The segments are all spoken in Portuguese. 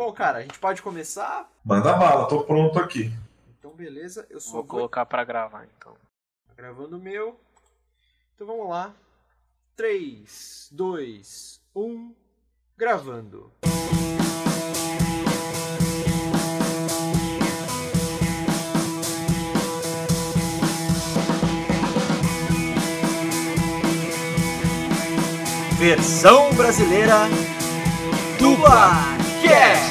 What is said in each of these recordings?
Bom, cara, a gente pode começar? Manda bala, tô pronto aqui. Então, beleza. Eu só Vou colocar pra gravar, então. Tá gravando o meu. Então vamos lá. 3, 2, 1. Gravando. Versão brasileira Dublacast.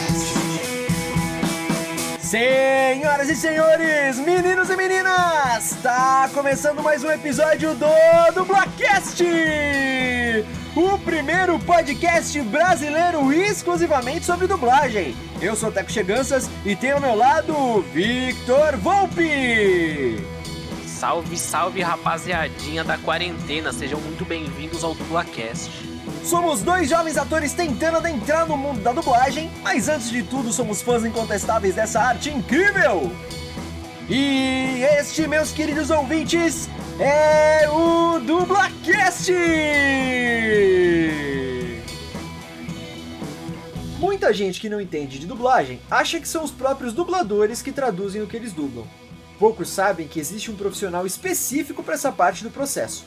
Senhoras e senhores, meninos e meninas, tá começando mais um episódio do Dublacast, o primeiro podcast brasileiro exclusivamente sobre dublagem. Eu sou o Teco Cheganças e tenho ao meu lado Victor Volpe. Salve, salve rapaziadinha da quarentena, sejam muito bem-vindos ao Dublacast. Somos dois jovens atores tentando adentrar no mundo da dublagem, mas antes de tudo somos fãs incontestáveis dessa arte incrível! E este, meus queridos ouvintes, é o Dublacast! Muita gente que não entende de dublagem acha que são os próprios dubladores que traduzem o que eles dublam. Poucos sabem que existe um profissional específico para essa parte do processo.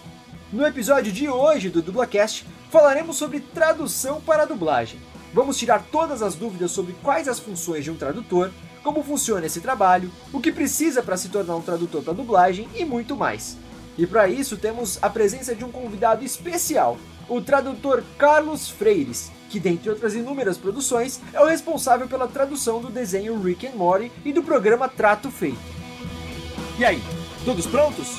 No episódio de hoje do Dublacast, falaremos sobre tradução para dublagem. Vamos tirar todas as dúvidas sobre quais as funções de um tradutor, como funciona esse trabalho, o que precisa para se tornar um tradutor para dublagem e muito mais. E para isso temos a presença de um convidado especial, o tradutor Carlos Freires, que dentre outras inúmeras produções é o responsável pela tradução do desenho Rick and Morty e do programa Trato Feito. E aí, todos prontos?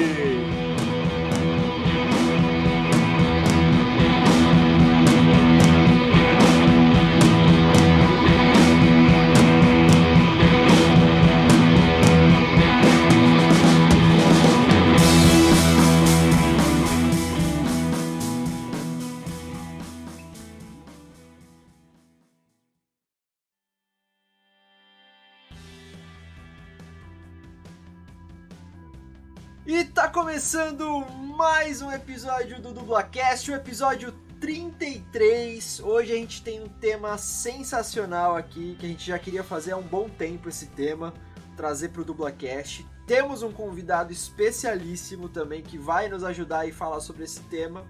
Começando mais um episódio do Dublacast, o episódio 33. Hoje a gente tem um tema sensacional aqui, que a gente já queria fazer há um bom tempo esse tema, trazer pro Dublacast. Temos um convidado especialíssimo também que vai nos ajudar e falar sobre esse tema.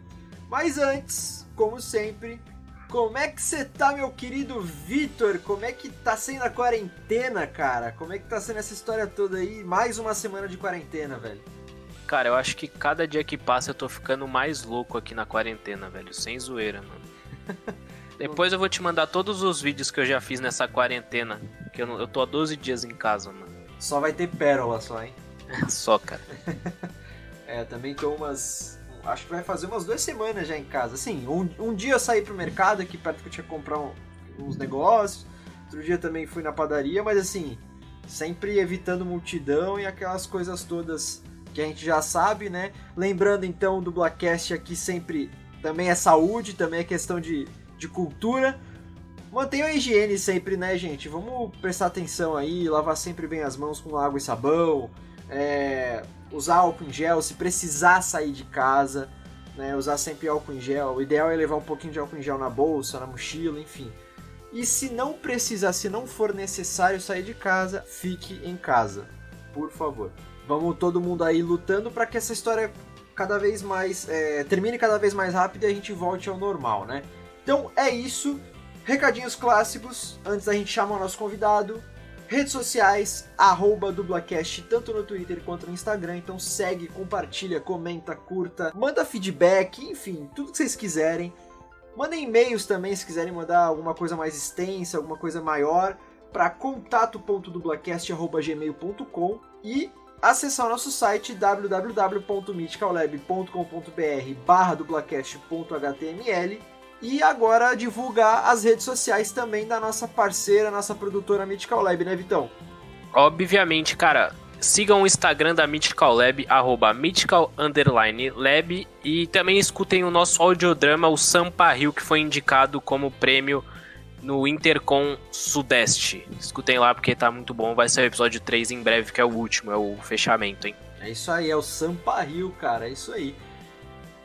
Mas antes, como sempre, como é que você tá, meu querido Vitor? Como é que tá sendo a quarentena, cara? Como é que tá sendo essa história toda aí? Mais uma semana de quarentena, velho. Cara, eu acho que cada dia que passa eu tô ficando mais louco aqui na quarentena, velho. Sem zoeira, mano. Depois eu vou te mandar todos os vídeos que eu já fiz nessa quarentena. Que eu, não- eu tô há 12 dias em casa, mano. Só vai ter pérola só, hein? Só, cara. É, também tô umas. Acho que vai fazer umas duas semanas já em casa. Assim, um, um dia eu saí pro mercado aqui perto que eu tinha que comprar um- uns negócios. Outro dia também fui na padaria, mas assim, sempre evitando multidão e aquelas coisas todas que a gente já sabe, né? Lembrando então, o Dublacast aqui sempre também é saúde, também é questão de, de cultura. Mantenha a higiene sempre, né, gente? Vamos prestar atenção aí, lavar sempre bem as mãos com água e sabão, é, usar álcool em gel se precisar sair de casa, né? Usar sempre álcool em gel. O ideal é levar um pouquinho de álcool em gel na bolsa, na mochila, enfim. E se não precisar, se não for necessário sair de casa, fique em casa, por favor. Vamos todo mundo aí lutando para que essa história cada vez mais é, termine cada vez mais rápido e a gente volte ao normal, né? Então é isso. Recadinhos clássicos antes da gente chamar o nosso convidado. Redes sociais, arroba dublacast, tanto no Twitter quanto no Instagram. Então segue, compartilha, comenta, curta, manda feedback, enfim, tudo que vocês quiserem. Mandem e-mails também se quiserem mandar alguma coisa mais extensa, alguma coisa maior, para contato.dublacast.gmail.com e acessar o nosso site www.mythicallab.com.br barra dublacast.html e agora divulgar as redes sociais também da nossa parceira, nossa produtora Mythical Lab, né, Vitão? Obviamente, cara, sigam o Instagram da Mythical Lab, arroba Mythical Lab, e também escutem o nosso audiodrama, o Sampa Rio, que foi indicado como prêmio no Intercom Sudeste. Escutem lá porque tá muito bom, vai ser o episódio 3 em breve, que é o último, é o fechamento, hein? É isso aí, é o Sampa Rio, cara, é isso aí.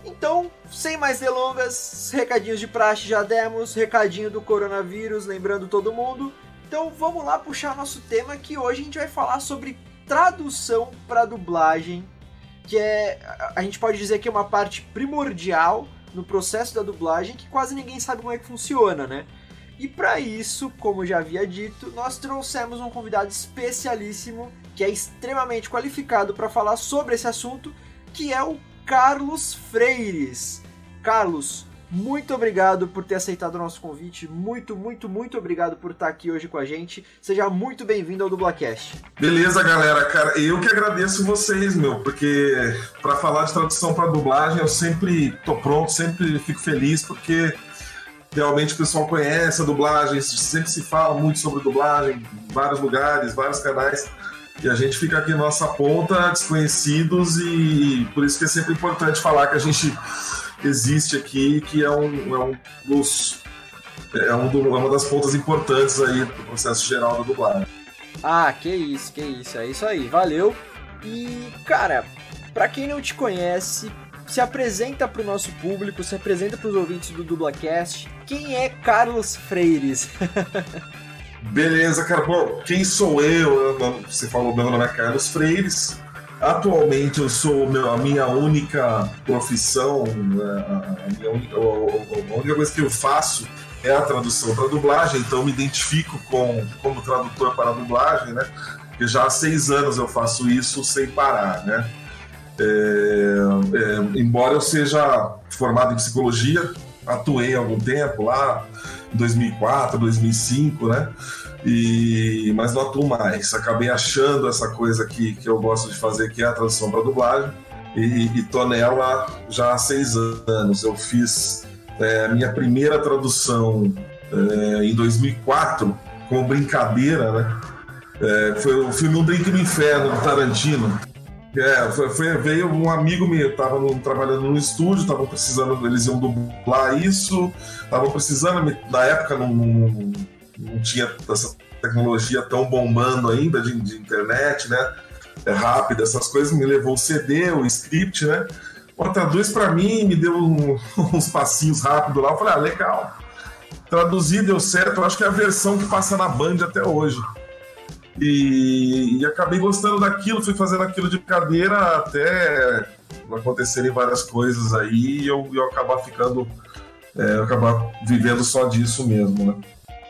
Então, sem mais delongas, recadinhos de praxe já demos, recadinho do coronavírus, lembrando todo mundo. Então vamos lá puxar nosso tema que hoje a gente vai falar sobre tradução para dublagem, que é a gente pode dizer que é uma parte primordial no processo da dublagem que quase ninguém sabe como é que funciona, né? E para isso, como já havia dito, nós trouxemos um convidado especialíssimo que é extremamente qualificado para falar sobre esse assunto, que é o Carlos Freires. Carlos, muito obrigado por ter aceitado o nosso convite. Muito, muito, muito obrigado por estar aqui hoje com a gente. Seja muito bem-vindo ao Dublacast. Beleza, galera. Cara, eu que agradeço vocês, meu, porque para falar de tradução para dublagem eu sempre tô pronto, sempre fico feliz, porque realmente o pessoal conhece a dublagem, sempre se fala muito sobre dublagem, em vários lugares, vários canais. E a gente fica aqui nossa ponta, desconhecidos, e por isso que é sempre importante falar que a gente existe aqui, que é um, é um dos. É, um do, é uma das pontas importantes aí do processo geral da dublagem. Ah, que isso, que isso, é isso aí, valeu. E, cara, para quem não te conhece, se apresenta para o nosso público, se apresenta para os ouvintes do Dublacast. Quem é Carlos Freires? Beleza, cara. Bom, quem sou eu? Você falou meu nome é Carlos Freires. Atualmente eu sou a minha única profissão, né, a, minha única, a única coisa que eu faço é a tradução para dublagem, então me identifico com, como tradutor para dublagem, né? Porque já há seis anos eu faço isso sem parar, né? É, é, embora eu seja formado em psicologia, atuei algum tempo lá, 2004, 2005, né? E, mas não atuo mais. Acabei achando essa coisa que, que eu gosto de fazer, que é a tradução para dublagem, e, e tô nela já há seis anos. Eu fiz é, minha primeira tradução é, em 2004, como brincadeira, né? É, foi o filme Um Drink no Inferno, do Tarantino. É, foi, foi, veio um amigo meu, tava no, trabalhando no estúdio, estavam precisando, eles iam dublar isso, estavam precisando, na época não, não, não, tinha essa tecnologia tão bombando ainda de, de internet, né? É rápido, essas coisas, me levou o CD, o script, né? Traduz para mim, me deu um, uns passinhos rápidos lá, eu falei, ah, legal. Traduzir deu certo, eu acho que é a versão que passa na Band até hoje. E, e, acabei gostando daquilo, fui fazendo aquilo de cadeira até acontecerem várias coisas aí e eu, eu acabar ficando, é, eu acabar vivendo só disso mesmo, né?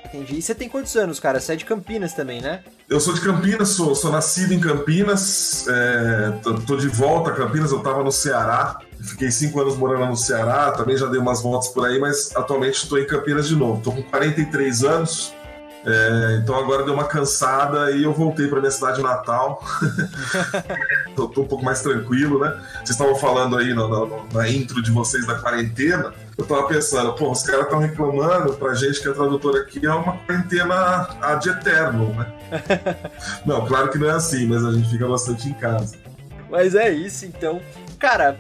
Entendi. E você tem quantos anos, cara? Você é de Campinas também, né? Eu sou de Campinas, sou, sou nascido em Campinas, é, tô, tô, de volta a Campinas, eu tava no Ceará, fiquei cinco anos morando no Ceará, também já dei umas voltas por aí, mas atualmente estou em Campinas de novo. Tô com 43 anos, é, então agora deu uma cansada e eu voltei para minha cidade natal. tô, tô, um pouco mais tranquilo, né? Vocês estavam falando aí na, na, na, intro de vocês da quarentena. Eu tava pensando, pô, os caras estão reclamando pra gente que a tradutora aqui é uma quarentena ad eterno, né? não, claro que não é assim, mas a gente fica bastante em casa. Mas é isso, então. Cara,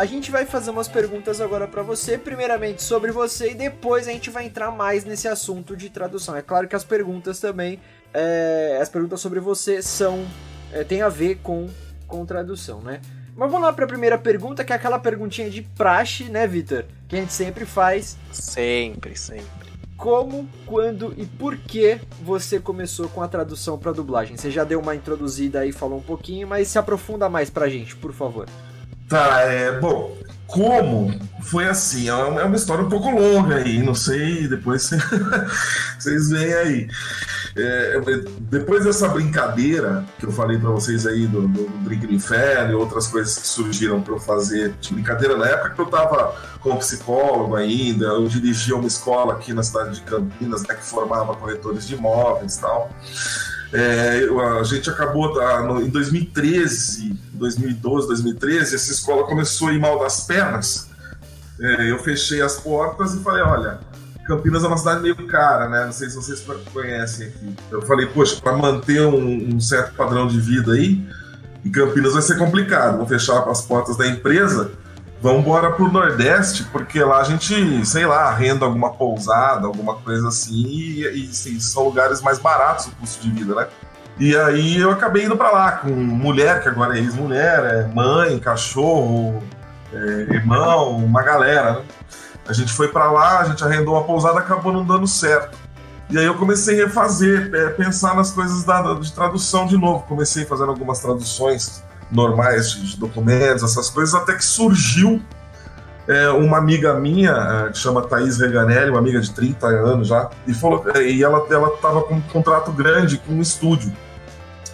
a gente vai fazer umas perguntas agora para você, primeiramente sobre você e depois a gente vai entrar mais nesse assunto de tradução. É claro que as perguntas também, é, as perguntas sobre você são é, tem a ver com com tradução, né? Mas vamos lá para a primeira pergunta, que é aquela perguntinha de praxe, né, Vitor? Que a gente sempre faz. Sempre, sempre. Como, quando e por que você começou com a tradução para dublagem? Você já deu uma introduzida aí, falou um pouquinho, mas se aprofunda mais pra gente, por favor. Tá, é. Bom, como foi assim? É uma, é uma história um pouco longa aí, não sei, depois vocês veem aí. É, depois dessa brincadeira que eu falei para vocês aí do, do, do Drink no Inferno e outras coisas que surgiram para eu fazer de brincadeira, na época que eu tava como psicólogo ainda, eu dirigia uma escola aqui na cidade de Campinas, né, que formava corretores de imóveis e tal. É, a gente acabou tá, no, em 2013, 2012, 2013, essa escola começou a ir mal das pernas. É, eu fechei as portas e falei, olha, Campinas é uma cidade meio cara, né? Não sei se vocês conhecem aqui. Eu falei, poxa, para manter um, um, certo padrão de vida aí, em Campinas vai ser complicado. Vou fechar as portas da empresa vamos embora pro Nordeste, porque lá a gente, sei lá, arrenda alguma pousada, alguma coisa assim, e, e sim, são lugares mais baratos o custo de vida, né? E aí eu acabei indo para lá com mulher, que agora é ex-mulher, é mãe, cachorro, é, irmão, uma galera, né? A gente foi para lá, a gente arrendou uma pousada, acabou não dando certo. E aí eu comecei a refazer, é, pensar nas coisas da, de tradução de novo. Comecei fazendo algumas traduções normais de, de documentos, essas coisas, até que surgiu é, uma amiga minha, é, que chama Thaís Reganelli, uma amiga de 30 anos já, e, falou, é, e ela estava com um contrato grande com um estúdio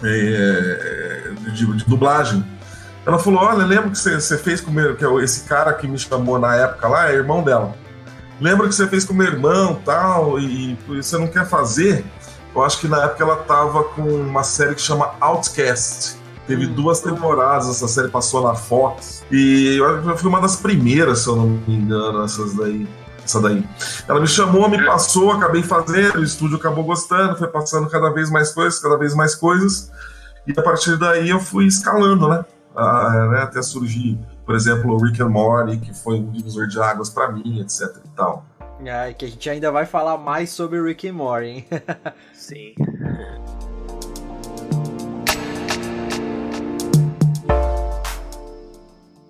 é, de, de, dublagem. Ela falou: Olha, lembra que você fez com meu, que é esse cara que me chamou na época lá, é irmão dela. Lembra que você fez com meu irmão tal, e, você não quer fazer? Eu acho que na época ela tava com uma série que chama Outcast. Teve hum. duas temporadas, essa série passou na Fox. E eu fui uma das primeiras, se eu não me engano, essas daí. Essa daí. Ela me chamou, me passou, acabei fazendo, o estúdio acabou gostando, foi passando cada vez mais coisas, cada vez mais coisas. E a partir daí eu fui escalando, né? Ah, né? Até surgir, por exemplo, o Rick and Morty, que foi um divisor de águas para mim, etc e tal. Ah, que a gente ainda vai falar mais sobre Rick and Morty, hein? Sim.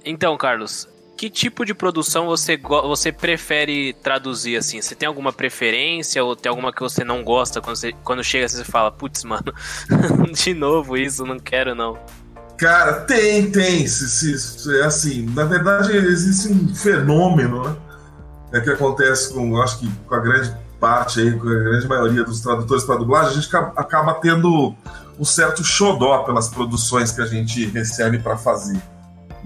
Então, Carlos, que tipo de produção você, você prefere traduzir assim? Você tem alguma preferência ou tem alguma que você não gosta quando, você, quando chega assim, você fala, putz, mano, de novo isso, não quero não. Cara, tem, tem. Se, se, é assim, na verdade existe um fenômeno, né? É que acontece com, acho que com a grande parte aí, com a grande maioria dos tradutores para dublagem, a gente acaba tendo um certo xodó pelas produções que a gente recebe para fazer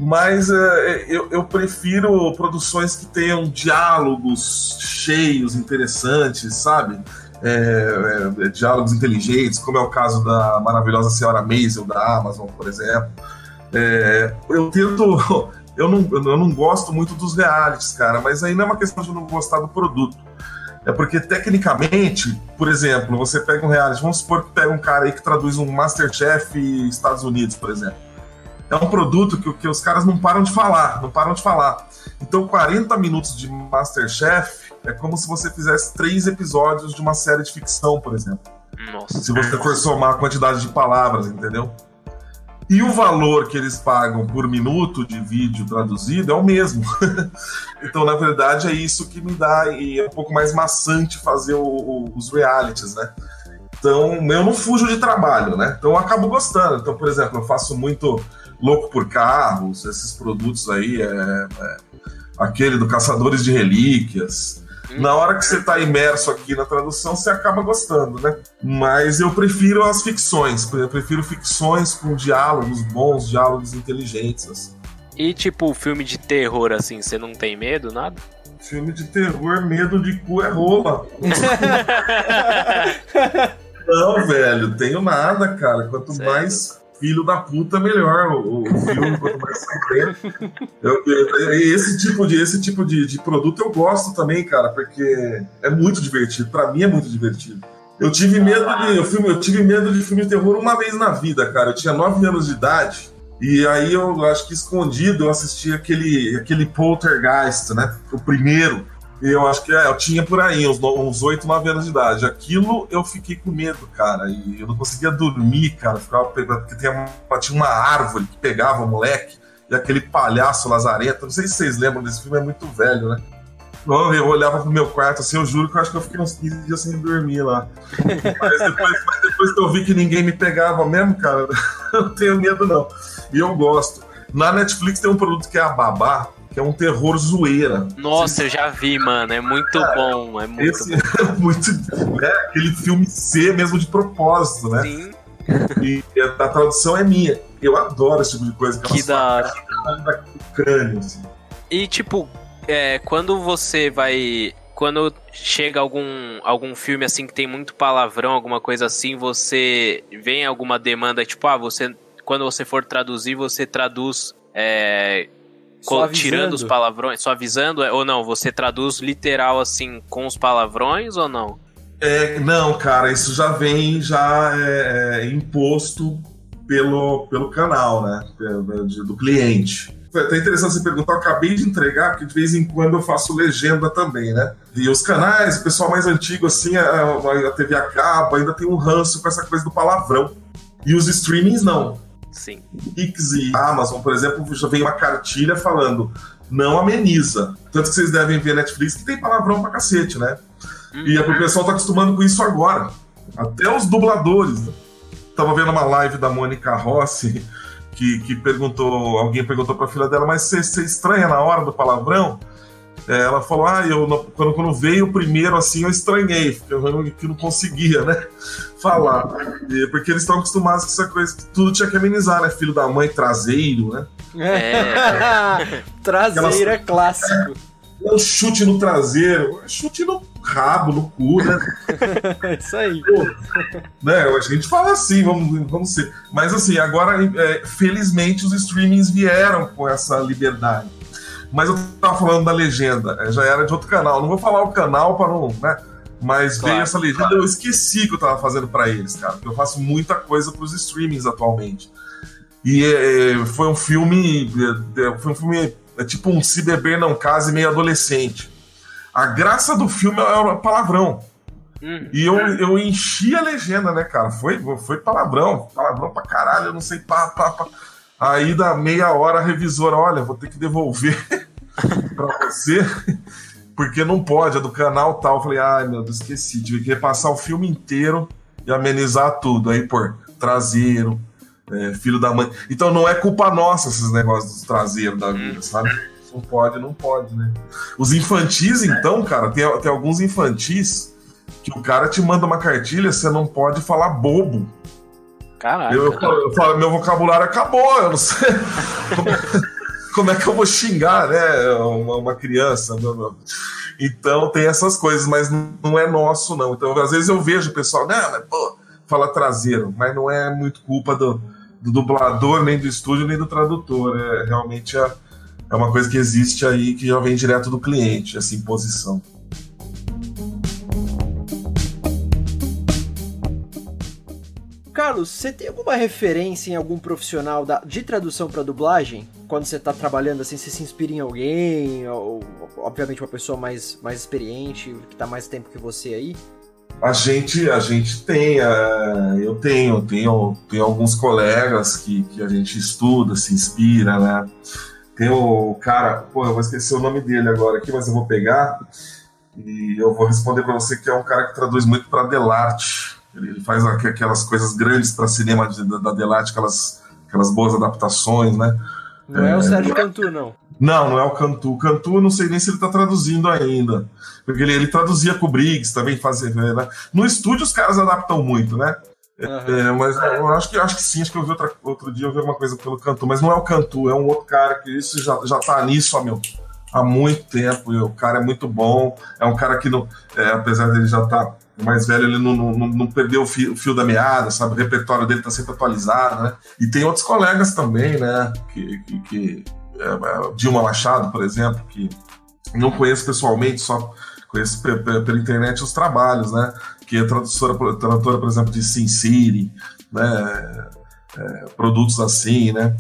mas é, eu, eu, prefiro produções que tenham diálogos cheios, interessantes, sabe? É, é, diálogos inteligentes, como é o caso da maravilhosa senhora Maisel da Amazon, por exemplo. É, eu tento. Eu não, eu não gosto muito dos realities, cara, mas aí não é uma questão de não gostar do produto. É porque, tecnicamente, por exemplo, você pega um reality, vamos supor que pega um cara aí que traduz um Masterchef Estados Unidos, por exemplo é um produto que, que os caras não param de falar, não param de falar. Então, 40 minutos de Masterchef é como se você fizesse três episódios de uma série de ficção, por exemplo. Nossa. Se você for somar a quantidade de palavras, entendeu? E o valor que eles pagam por minuto de vídeo traduzido é o mesmo. então, na verdade, é isso que me dá e é um pouco mais maçante fazer o, o, os realities, né? Então, eu não fujo de trabalho, né? Então, eu acabo gostando. Então, por exemplo, eu faço muito louco por carros, esses produtos aí, é, é aquele do Caçadores de Relíquias. Hum. Na hora que você está imerso aqui na tradução, você acaba gostando, né? Mas eu prefiro as ficções, eu prefiro ficções com diálogos bons, diálogos inteligentes. Assim. E tipo, filme de terror, assim, você não tem medo, nada? Filme de terror, medo de cu é rola. não, velho, tenho nada, cara. Quanto certo. mais filho da puta, melhor o, o filme, quanto mais sangrento. Esse tipo, de, esse tipo de, de produto eu gosto também, cara, porque é muito divertido. Pra mim é muito divertido. Eu tive medo de eu, filme, eu tive medo de filme de terror uma vez na vida, cara. Eu tinha 9 anos de idade. E aí eu acho que escondido eu assisti aquele, aquele Poltergeist, né? O primeiro. Eu acho que é, eu tinha por aí, uns, uns 8, 9 anos de idade. Aquilo eu fiquei com medo, cara. E eu não conseguia dormir, cara. Ficava pegando, porque tinha uma, tinha uma árvore que pegava o moleque. E aquele palhaço Lazareta. Não sei se vocês lembram desse filme, é muito velho, né? Eu olhava pro meu quarto assim, eu juro que eu acho que eu fiquei uns 15 dias sem dormir lá. mas, depois, mas depois que eu vi que ninguém me pegava mesmo, cara, eu não tenho medo não. E eu gosto. Na Netflix tem um produto que é a Babá, que é um terror zoeira. Nossa, eu já vi, mano. É muito bom. É muito esse bom. É muito. É aquele filme C mesmo de propósito, né? Sim. E a, tradução é minha. Eu adoro esse tipo de coisa. Que, que da hora. crânio, assim. E tipo, é, quando você vai. Quando chega algum, algum filme assim que tem muito palavrão, alguma coisa assim, você vem alguma demanda, tipo, ah, você. Quando você for traduzir, você traduz é, tirando os palavrões, só avisando, é, ou não? Você traduz literal assim com os palavrões ou não? É, não, cara, isso já vem já é, é, imposto pelo, pelo canal, né? Do cliente. Foi até interessante você perguntar, eu acabei de entregar, porque de vez em quando eu faço legenda também, né? E os canais, o pessoal mais antigo, assim, a, a TV a cabo, ainda tem um ranço com essa coisa do palavrão. E os streamings não. Sim. Pix e Amazon, por exemplo, já vem uma cartilha falando não ameniza. Tanto que vocês devem ver Netflix que tem palavrão pra cacete, né? Uhum. E o pessoal tá acostumando com isso agora. Até os dubladores. Tava vendo uma live da Mônica Rossi que, que perguntou, alguém perguntou pra filha dela, mas você estranha na hora do palavrão? É, ela falou, ah, eu quando, quando veio o primeiro assim, eu estranhei, porque eu não, que não conseguia, né? Falar. E, porque eles estão acostumados com essa coisa, que tudo tinha que amenizar, né? Filho da mãe, traseiro, né? É. Traseiro é clássico. É, um chute no traseiro, chute no rabo, no cu, né? Isso aí. Pô, né? A gente fala assim, vamos, vamos ser. Mas assim, agora, é, felizmente, os streamings vieram com essa liberdade. Mas eu tava falando da legenda, é, já era de outro canal. Não vou falar o canal para não. Né? Mas claro, veio essa legenda, claro. eu esqueci que eu tava fazendo para eles, cara. Porque eu faço muita coisa pros streamings atualmente. E é, foi um filme. É, foi um filme. É tipo um Se Beber Não Case meio adolescente. A graça do filme é o palavrão. Uhum. E eu, eu enchi a legenda, né, cara? Foi, foi palavrão, palavrão pra caralho, eu não sei, pá, pá, pá. Aí da meia hora a revisora, olha, vou ter que devolver pra você, porque não pode, é do canal tal. Eu falei, ai meu Deus, esqueci, tive que repassar o filme inteiro e amenizar tudo. Aí, por traseiro, é, filho da mãe. Então não é culpa nossa esses negócios dos traseiros da vida, hum. sabe? Não pode, não pode, né? Os infantis, então, cara, tem, tem alguns infantis que o cara te manda uma cartilha, você não pode falar bobo. Caraca. Eu, eu, falo, meu vocabulário acabou, eu não sei. Como é que eu vou xingar, né? Uma, uma criança. Então tem essas coisas, mas não é nosso, não. Então, às vezes eu vejo o pessoal, não, mas pô, fala traseiro, mas não é muito culpa do, do dublador, nem do estúdio, nem do tradutor. É realmente é, é uma coisa que existe aí que já vem direto do cliente, essa imposição. Carlos, você tem alguma referência em algum profissional da, de tradução para dublagem? Quando você está trabalhando assim, você se inspira em alguém? Ou, obviamente, uma pessoa mais, mais experiente, que está mais tempo que você aí? A gente, a gente tem, uh, eu tenho, tenho, tenho alguns colegas que, que a gente estuda, se inspira, né? Tem o cara, pô, eu vou esquecer o nome dele agora aqui, mas eu vou pegar e eu vou responder para você que é um cara que traduz muito para Delarte. Ele faz aquelas coisas grandes para cinema da Delarte, aquelas, aquelas boas adaptações, né? Não é, é o Sérgio Cantu, não. Não, não é o Cantu. O Cantu, não sei nem se ele está traduzindo ainda. Porque ele, ele traduzia com o Briggs, também fazia. Né? No estúdio os caras adaptam muito, né? Uhum. É, mas eu acho que, acho que sim, acho que eu vi outra, outro dia eu vi uma coisa pelo Cantu, mas não é o Cantu, é um outro cara que isso já, já tá nisso, ó, meu, há muito tempo. o cara é muito bom, é um cara que, não, é, apesar dele já estar tá mais velho, ele não, não, não perdeu o fio, o fio, da meada, sabe? O repertório dele tá sempre atualizado, né? E tem outros colegas também, né? Que, que, que é, é Dilma Machado, por exemplo, que não conheço pessoalmente, só conheço pela internet os trabalhos, né? Que é tradutora, tradutora por exemplo, de Sin City, né? É, produtos assim, né?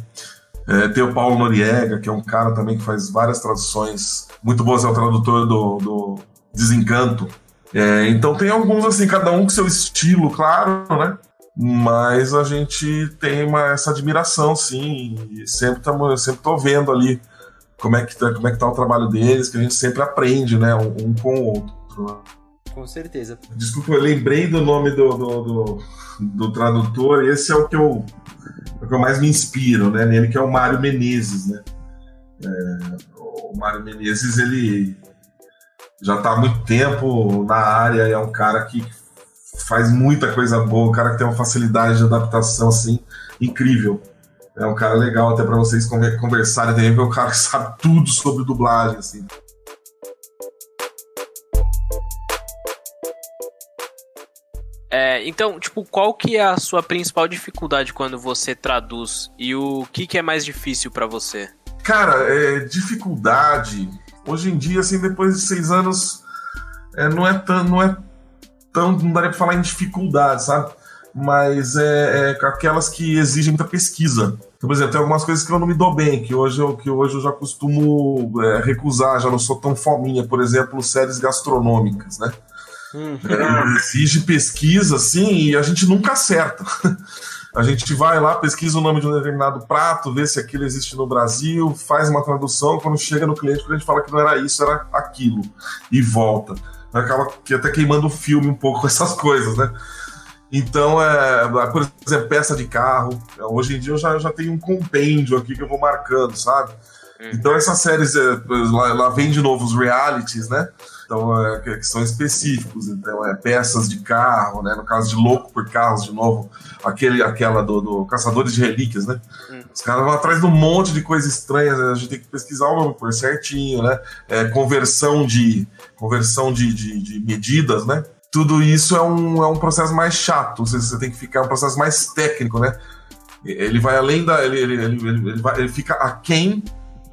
É, tem o Paulo Noriega, que é um cara também que faz várias traduções muito boas, é o tradutor do, do Desencanto. É, então tem alguns assim, cada um com seu estilo, claro, né? Mas a gente tem uma, essa admiração, sim, e sempre, tamo, sempre tô vendo ali como é, que tá, como é que tá o trabalho deles, que a gente sempre aprende, né? Um, um com o outro. Né? Com certeza. Desculpa, eu lembrei do nome do, do, do, do tradutor, esse é o que eu é o que eu mais me inspiro, né, nele, que é o Mário Menezes, né? É, o Mário Menezes, ele já está há muito tempo na área, é um cara que faz muita coisa boa, um cara que tem uma facilidade de adaptação, assim, incrível. É um cara legal até para vocês conversarem também, porque é um cara que sabe tudo sobre dublagem, assim. É, então, tipo, qual que é a sua principal dificuldade quando você traduz e o que, que é mais difícil para você? Cara, é, dificuldade. Hoje em dia, assim, depois de seis anos, é, não é tão, não é tão, não daria para falar em dificuldade, sabe? Mas é, é, aquelas que exigem muita pesquisa. Então, por exemplo, tem algumas coisas que eu não me dou bem, que hoje eu, que hoje eu já costumo é, recusar, já não sou tão fominha. Por exemplo, séries gastronômicas, né? Uhum. É, exige pesquisa, assim, e a gente nunca acerta. A gente vai lá, pesquisa o nome de um determinado prato, vê se aquilo existe no Brasil, faz uma tradução, quando chega no cliente, a gente fala que não era isso, era aquilo, e volta. Acaba que até queimando o filme um pouco com essas coisas, né? Então, é, por exemplo, peça de carro. Hoje em dia eu já, eu já tenho um compêndio aqui que eu vou marcando, sabe? Uhum. Então essas séries, é, lá, lá vem de novo os realities, né? Então, é, que são específicos, então é peças de carro, né? No caso de Louco por Carros, de novo, aquele, aquela do, do Caçadores de Relíquias, né? Hum. Os caras vão atrás de um monte de coisas estranhas, né? a gente tem que pesquisar o nome por certinho, né? É, conversão de conversão de, de, de, medidas, né? Tudo isso é um, é um processo mais chato, você, você tem que ficar um processo mais técnico, né? Ele vai além da. Ele, ele, ele, ele, vai, ele fica aquém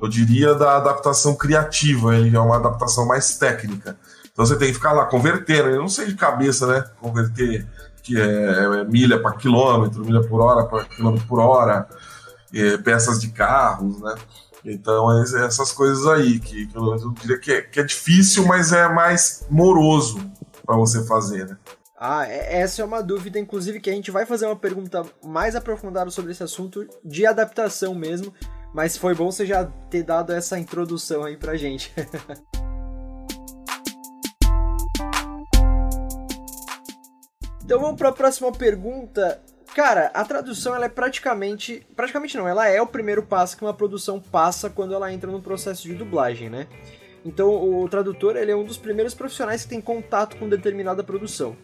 eu diria, da adaptação criativa, ele é uma adaptação mais técnica. Então você tem que ficar lá convertendo, eu não sei de cabeça, né? Converter que é, é milha para quilômetro, milha por hora para quilômetro por hora, é, peças de carros, né? Então, é, essas coisas aí, que, que eu diria que é, que é difícil, mas é mais moroso para você fazer, né? Ah, essa é uma dúvida, inclusive, que a gente vai fazer uma pergunta mais aprofundada sobre esse assunto de adaptação mesmo, mas foi bom você já ter dado essa introdução aí pra gente. então vamos para a próxima pergunta. Cara, a tradução ela é praticamente, praticamente não, ela é o primeiro passo que uma produção passa quando ela entra no processo de dublagem, né? Então o tradutor ele é um dos primeiros profissionais que tem contato com determinada produção.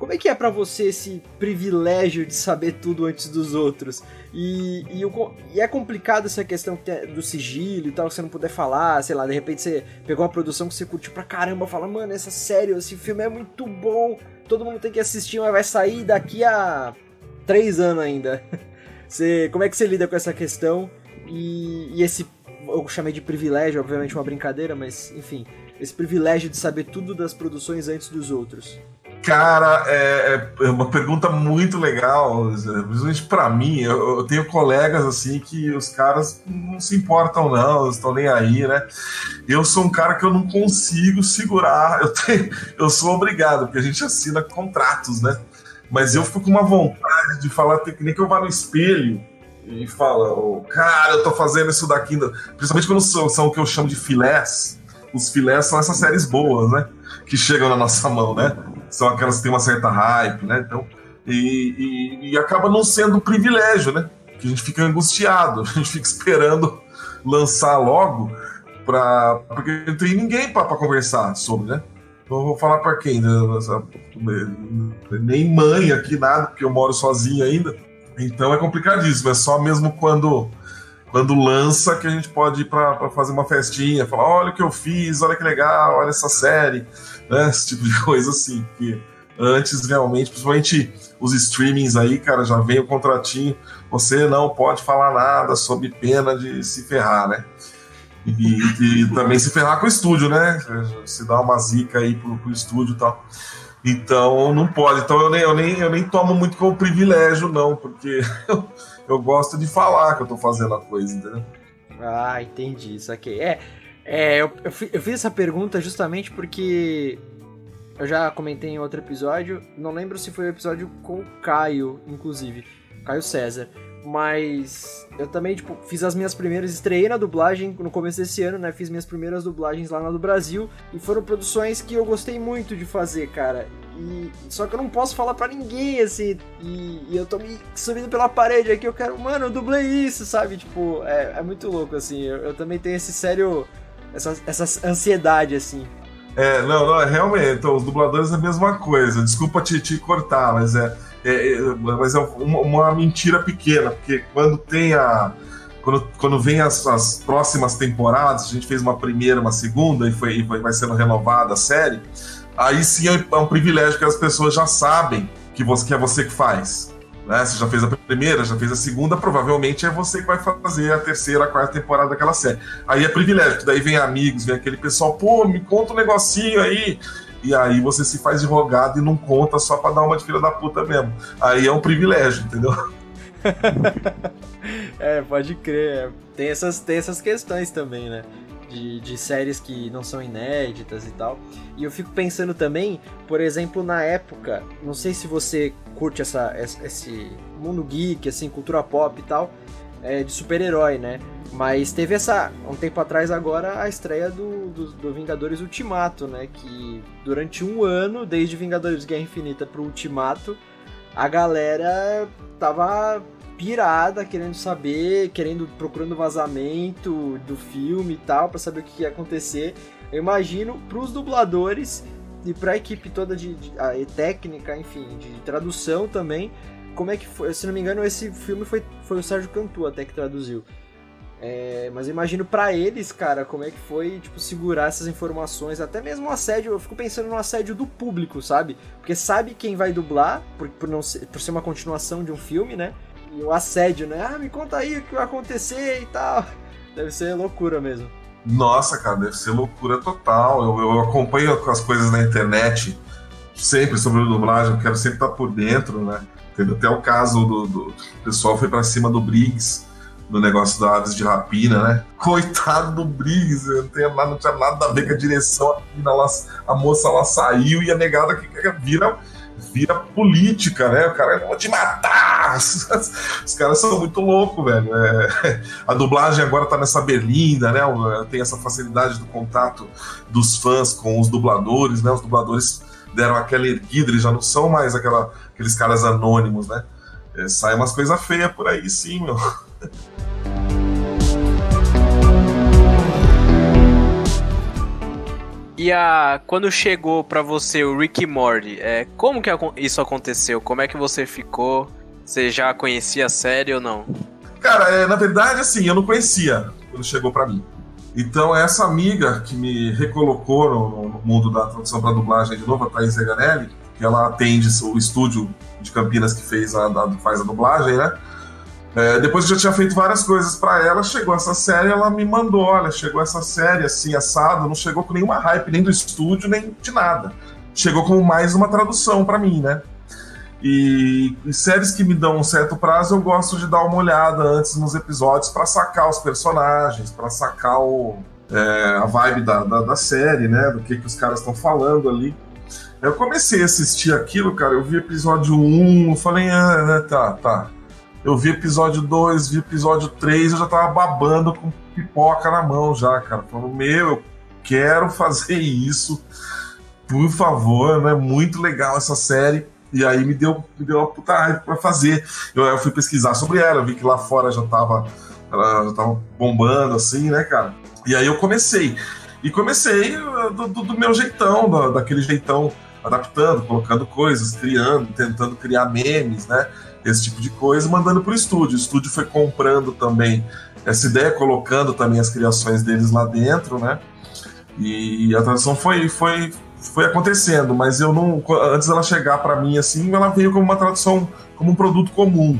Como é que é para você esse privilégio de saber tudo antes dos outros? E, e, o, e, é complicado essa questão do sigilo e tal, que você não puder falar, sei lá, de repente você pegou uma produção que você curtiu pra caramba, fala, mano, essa série, esse filme é muito bom, todo mundo tem que assistir, mas vai sair daqui a três anos ainda. Você, como é que você lida com essa questão? E, e esse, eu chamei de privilégio, obviamente uma brincadeira, mas enfim, esse privilégio de saber tudo das produções antes dos outros. Cara, é, é, uma pergunta muito legal, principalmente para mim. Eu, eu, tenho colegas assim que os caras não se importam, não, estão nem aí, né? Eu sou um cara que eu não consigo segurar, eu, tenho, eu sou obrigado, porque a gente assina contratos, né? Mas eu fico com uma vontade de falar, que nem que eu vá no espelho e fala, oh, cara, eu tô fazendo isso daqui, principalmente quando são, são o que eu chamo de filés. Os filés são essas séries boas, né? Que chegam na nossa mão, né? São aquelas que têm uma certa hype, né? Então, e, e, e acaba não sendo um privilégio, né? Que a gente fica angustiado, a gente fica esperando lançar logo, pra, porque não tem ninguém para conversar sobre, né? Então eu vou falar para quem? Nem mãe aqui, nada, porque eu moro sozinho ainda. Então é complicadíssimo, é só mesmo quando quando lança que a gente pode ir para fazer uma festinha, falar, olha o que eu fiz, olha que legal, olha essa série né? Esse tipo de coisa assim. Que antes, realmente, principalmente os streamings aí, cara, já vem o contratinho. Você não pode falar nada sob pena de se ferrar, né? E, e também se ferrar com o estúdio, né? Se dá uma zica aí pro, pro estúdio e tal. Então não pode. Então eu nem, eu nem, eu nem tomo muito como privilégio, não, porque eu, eu gosto de falar que eu tô fazendo a coisa, entendeu? Ah, entendi. Isso aqui. É, é, eu, eu, eu fiz essa pergunta justamente porque eu já comentei em outro episódio, não lembro se foi o episódio com o Caio, inclusive, Caio César. Mas eu também, tipo, fiz as minhas primeiras, estreiei na dublagem no começo desse ano, né? Fiz minhas primeiras dublagens lá no Brasil e foram produções que eu gostei muito de fazer, cara. E só que eu não posso falar para ninguém, assim, e, e, eu tô me subindo pela parede aqui, eu quero, mano, eu dublei isso, sabe? Tipo, é, é muito louco, assim. Eu, eu também tenho esse sério essa, essa ansiedade, assim. É, não, não, é realmente, então, os dubladores é a mesma coisa. Desculpa te, te cortar, mas é, é, é mas é uma, uma, mentira pequena, porque quando tem a. Quando, quando vem as, as, próximas temporadas, a gente fez uma primeira, uma segunda, e, foi, e vai sendo renovada a série, aí sim é, é um privilégio que as pessoas já sabem que, você, que é você que faz. Né? Você já fez a primeira, já fez a segunda, provavelmente é você que vai fazer a terceira, a quarta temporada daquela série. Aí é privilégio, daí vem amigos, vem aquele pessoal, pô, me conta um negocinho aí. E aí você se faz de rogado e não conta só pra dar uma de filha da puta mesmo. Aí é um privilégio, entendeu? é, pode crer. Tem essas, tem essas questões também, né? De, de séries que não são inéditas e tal. E eu fico pensando também, por exemplo, na época, não sei se você curte essa, esse mundo geek, assim, cultura pop e tal, é, de super-herói, né? Mas teve essa, um tempo atrás agora, a estreia do, do, do, Vingadores Ultimato, né? Que durante um ano, desde Vingadores Guerra Infinita pro Ultimato, a galera tava pirada, querendo saber, querendo, procurando vazamento do filme e tal, para saber o que ia acontecer. Eu imagino pros dubladores e pra equipe toda de, de a, técnica, enfim, de tradução também, como é que foi. Se não me engano, esse filme foi, foi o Sérgio Cantu até que traduziu. É, mas eu imagino para eles, cara, como é que foi, tipo, segurar essas informações, até mesmo o assédio, eu fico pensando no assédio do público, sabe? Porque sabe quem vai dublar, por, por, não ser, por ser uma continuação de um filme, né? O assédio, né? Ah, me conta aí o que vai acontecer e tal. Deve ser loucura mesmo. Nossa, cara, deve ser loucura total. Eu, eu acompanho as coisas na internet sempre sobre dublagem, quero sempre estar por dentro, né? Teve até o caso do, do pessoal foi para cima do Briggs do negócio da Aves de Rapina, né? Coitado do Briggs, não, tinha, não tinha nada a ver com a direção. A, a moça lá saiu e a negada que vira vira política, né? O cara vai te matar! Os caras são muito loucos, velho. É, a dublagem agora tá nessa berlinda, né? Tem essa facilidade do contato dos fãs com os dubladores, né? Os dubladores deram aquela erguida, eles já não são mais aquela, aqueles caras anônimos, né? É, sai umas coisas feias por aí, sim, meu. E a quando chegou para você o Rick Morty, é, como que isso aconteceu? Como é que você ficou? Você já conhecia a série ou não? Cara, é, na verdade, assim, eu não conhecia quando chegou para mim. Então, essa amiga que me recolocou no, no mundo da tradução para dublagem de novo, a Thaís Reganelli, que ela atende o estúdio de Campinas que fez a, a faz a dublagem, né? É, depois que eu já tinha feito várias coisas para ela, chegou essa série, ela me mandou, olha, chegou essa série assim, assado, não chegou com nenhuma hype, nem do estúdio, nem de nada. Chegou como mais uma tradução para mim, né? E, e, séries que me dão um certo prazo, eu gosto de dar uma olhada antes nos episódios para sacar os personagens, para sacar o, é, a vibe da, da, da, série, né? Do que, que os caras estão falando ali. Eu comecei a assistir aquilo, cara, eu vi episódio 1, eu falei, ah, né, tá, tá eu vi episódio 2, vi episódio 3, eu já tava babando com pipoca na mão já, cara. Falando, meu, eu quero fazer isso. Por favor, né? Muito legal essa série. E aí me deu, me deu uma puta raiva pra fazer. Eu, eu, fui pesquisar sobre ela, vi que lá fora já tava, ela já tava bombando, assim, né, cara? E aí eu comecei. E comecei uh, do, do, do meu jeitão, da, daquele jeitão, adaptando, colocando coisas, criando, tentando criar memes, né? Esse tipo de coisa, mandando para o estúdio. O estúdio foi comprando também essa ideia, colocando também as criações deles lá dentro, né? E a tradução foi, foi, foi acontecendo, mas eu não. Antes dela chegar para mim assim, ela veio como uma tradução, como um produto comum.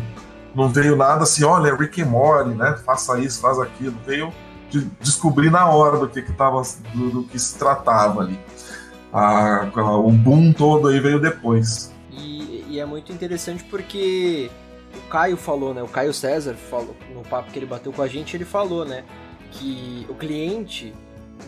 Não veio nada assim, olha, Rick and Morty, né? Faça isso, faz aquilo. Veio de descobrir na hora do que, que tava, do, do que se tratava ali. A, a, o boom todo aí veio depois e é muito interessante porque o Caio falou, né? O Caio César falou no papo que ele bateu com a gente, ele falou, né? Que o cliente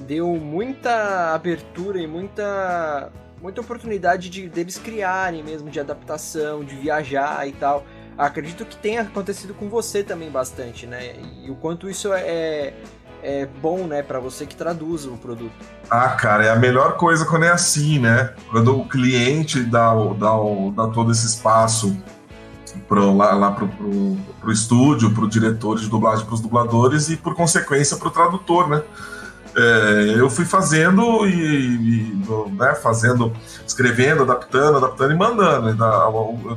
deu muita abertura e muita muita oportunidade de deles criarem mesmo de adaptação, de viajar e tal. Acredito que tenha acontecido com você também bastante, né? E o quanto isso é, é bom, né, para você que traduz o produto. Ah, cara, é a melhor coisa quando é assim, né? Quando o cliente dá, dá, dá todo esse espaço pro, lá, lá pro, pro, pro estúdio, pro diretor de dublagem, pros dubladores e, por consequência, pro tradutor, né? É, eu fui fazendo e, e né, fazendo, escrevendo, adaptando, adaptando e mandando.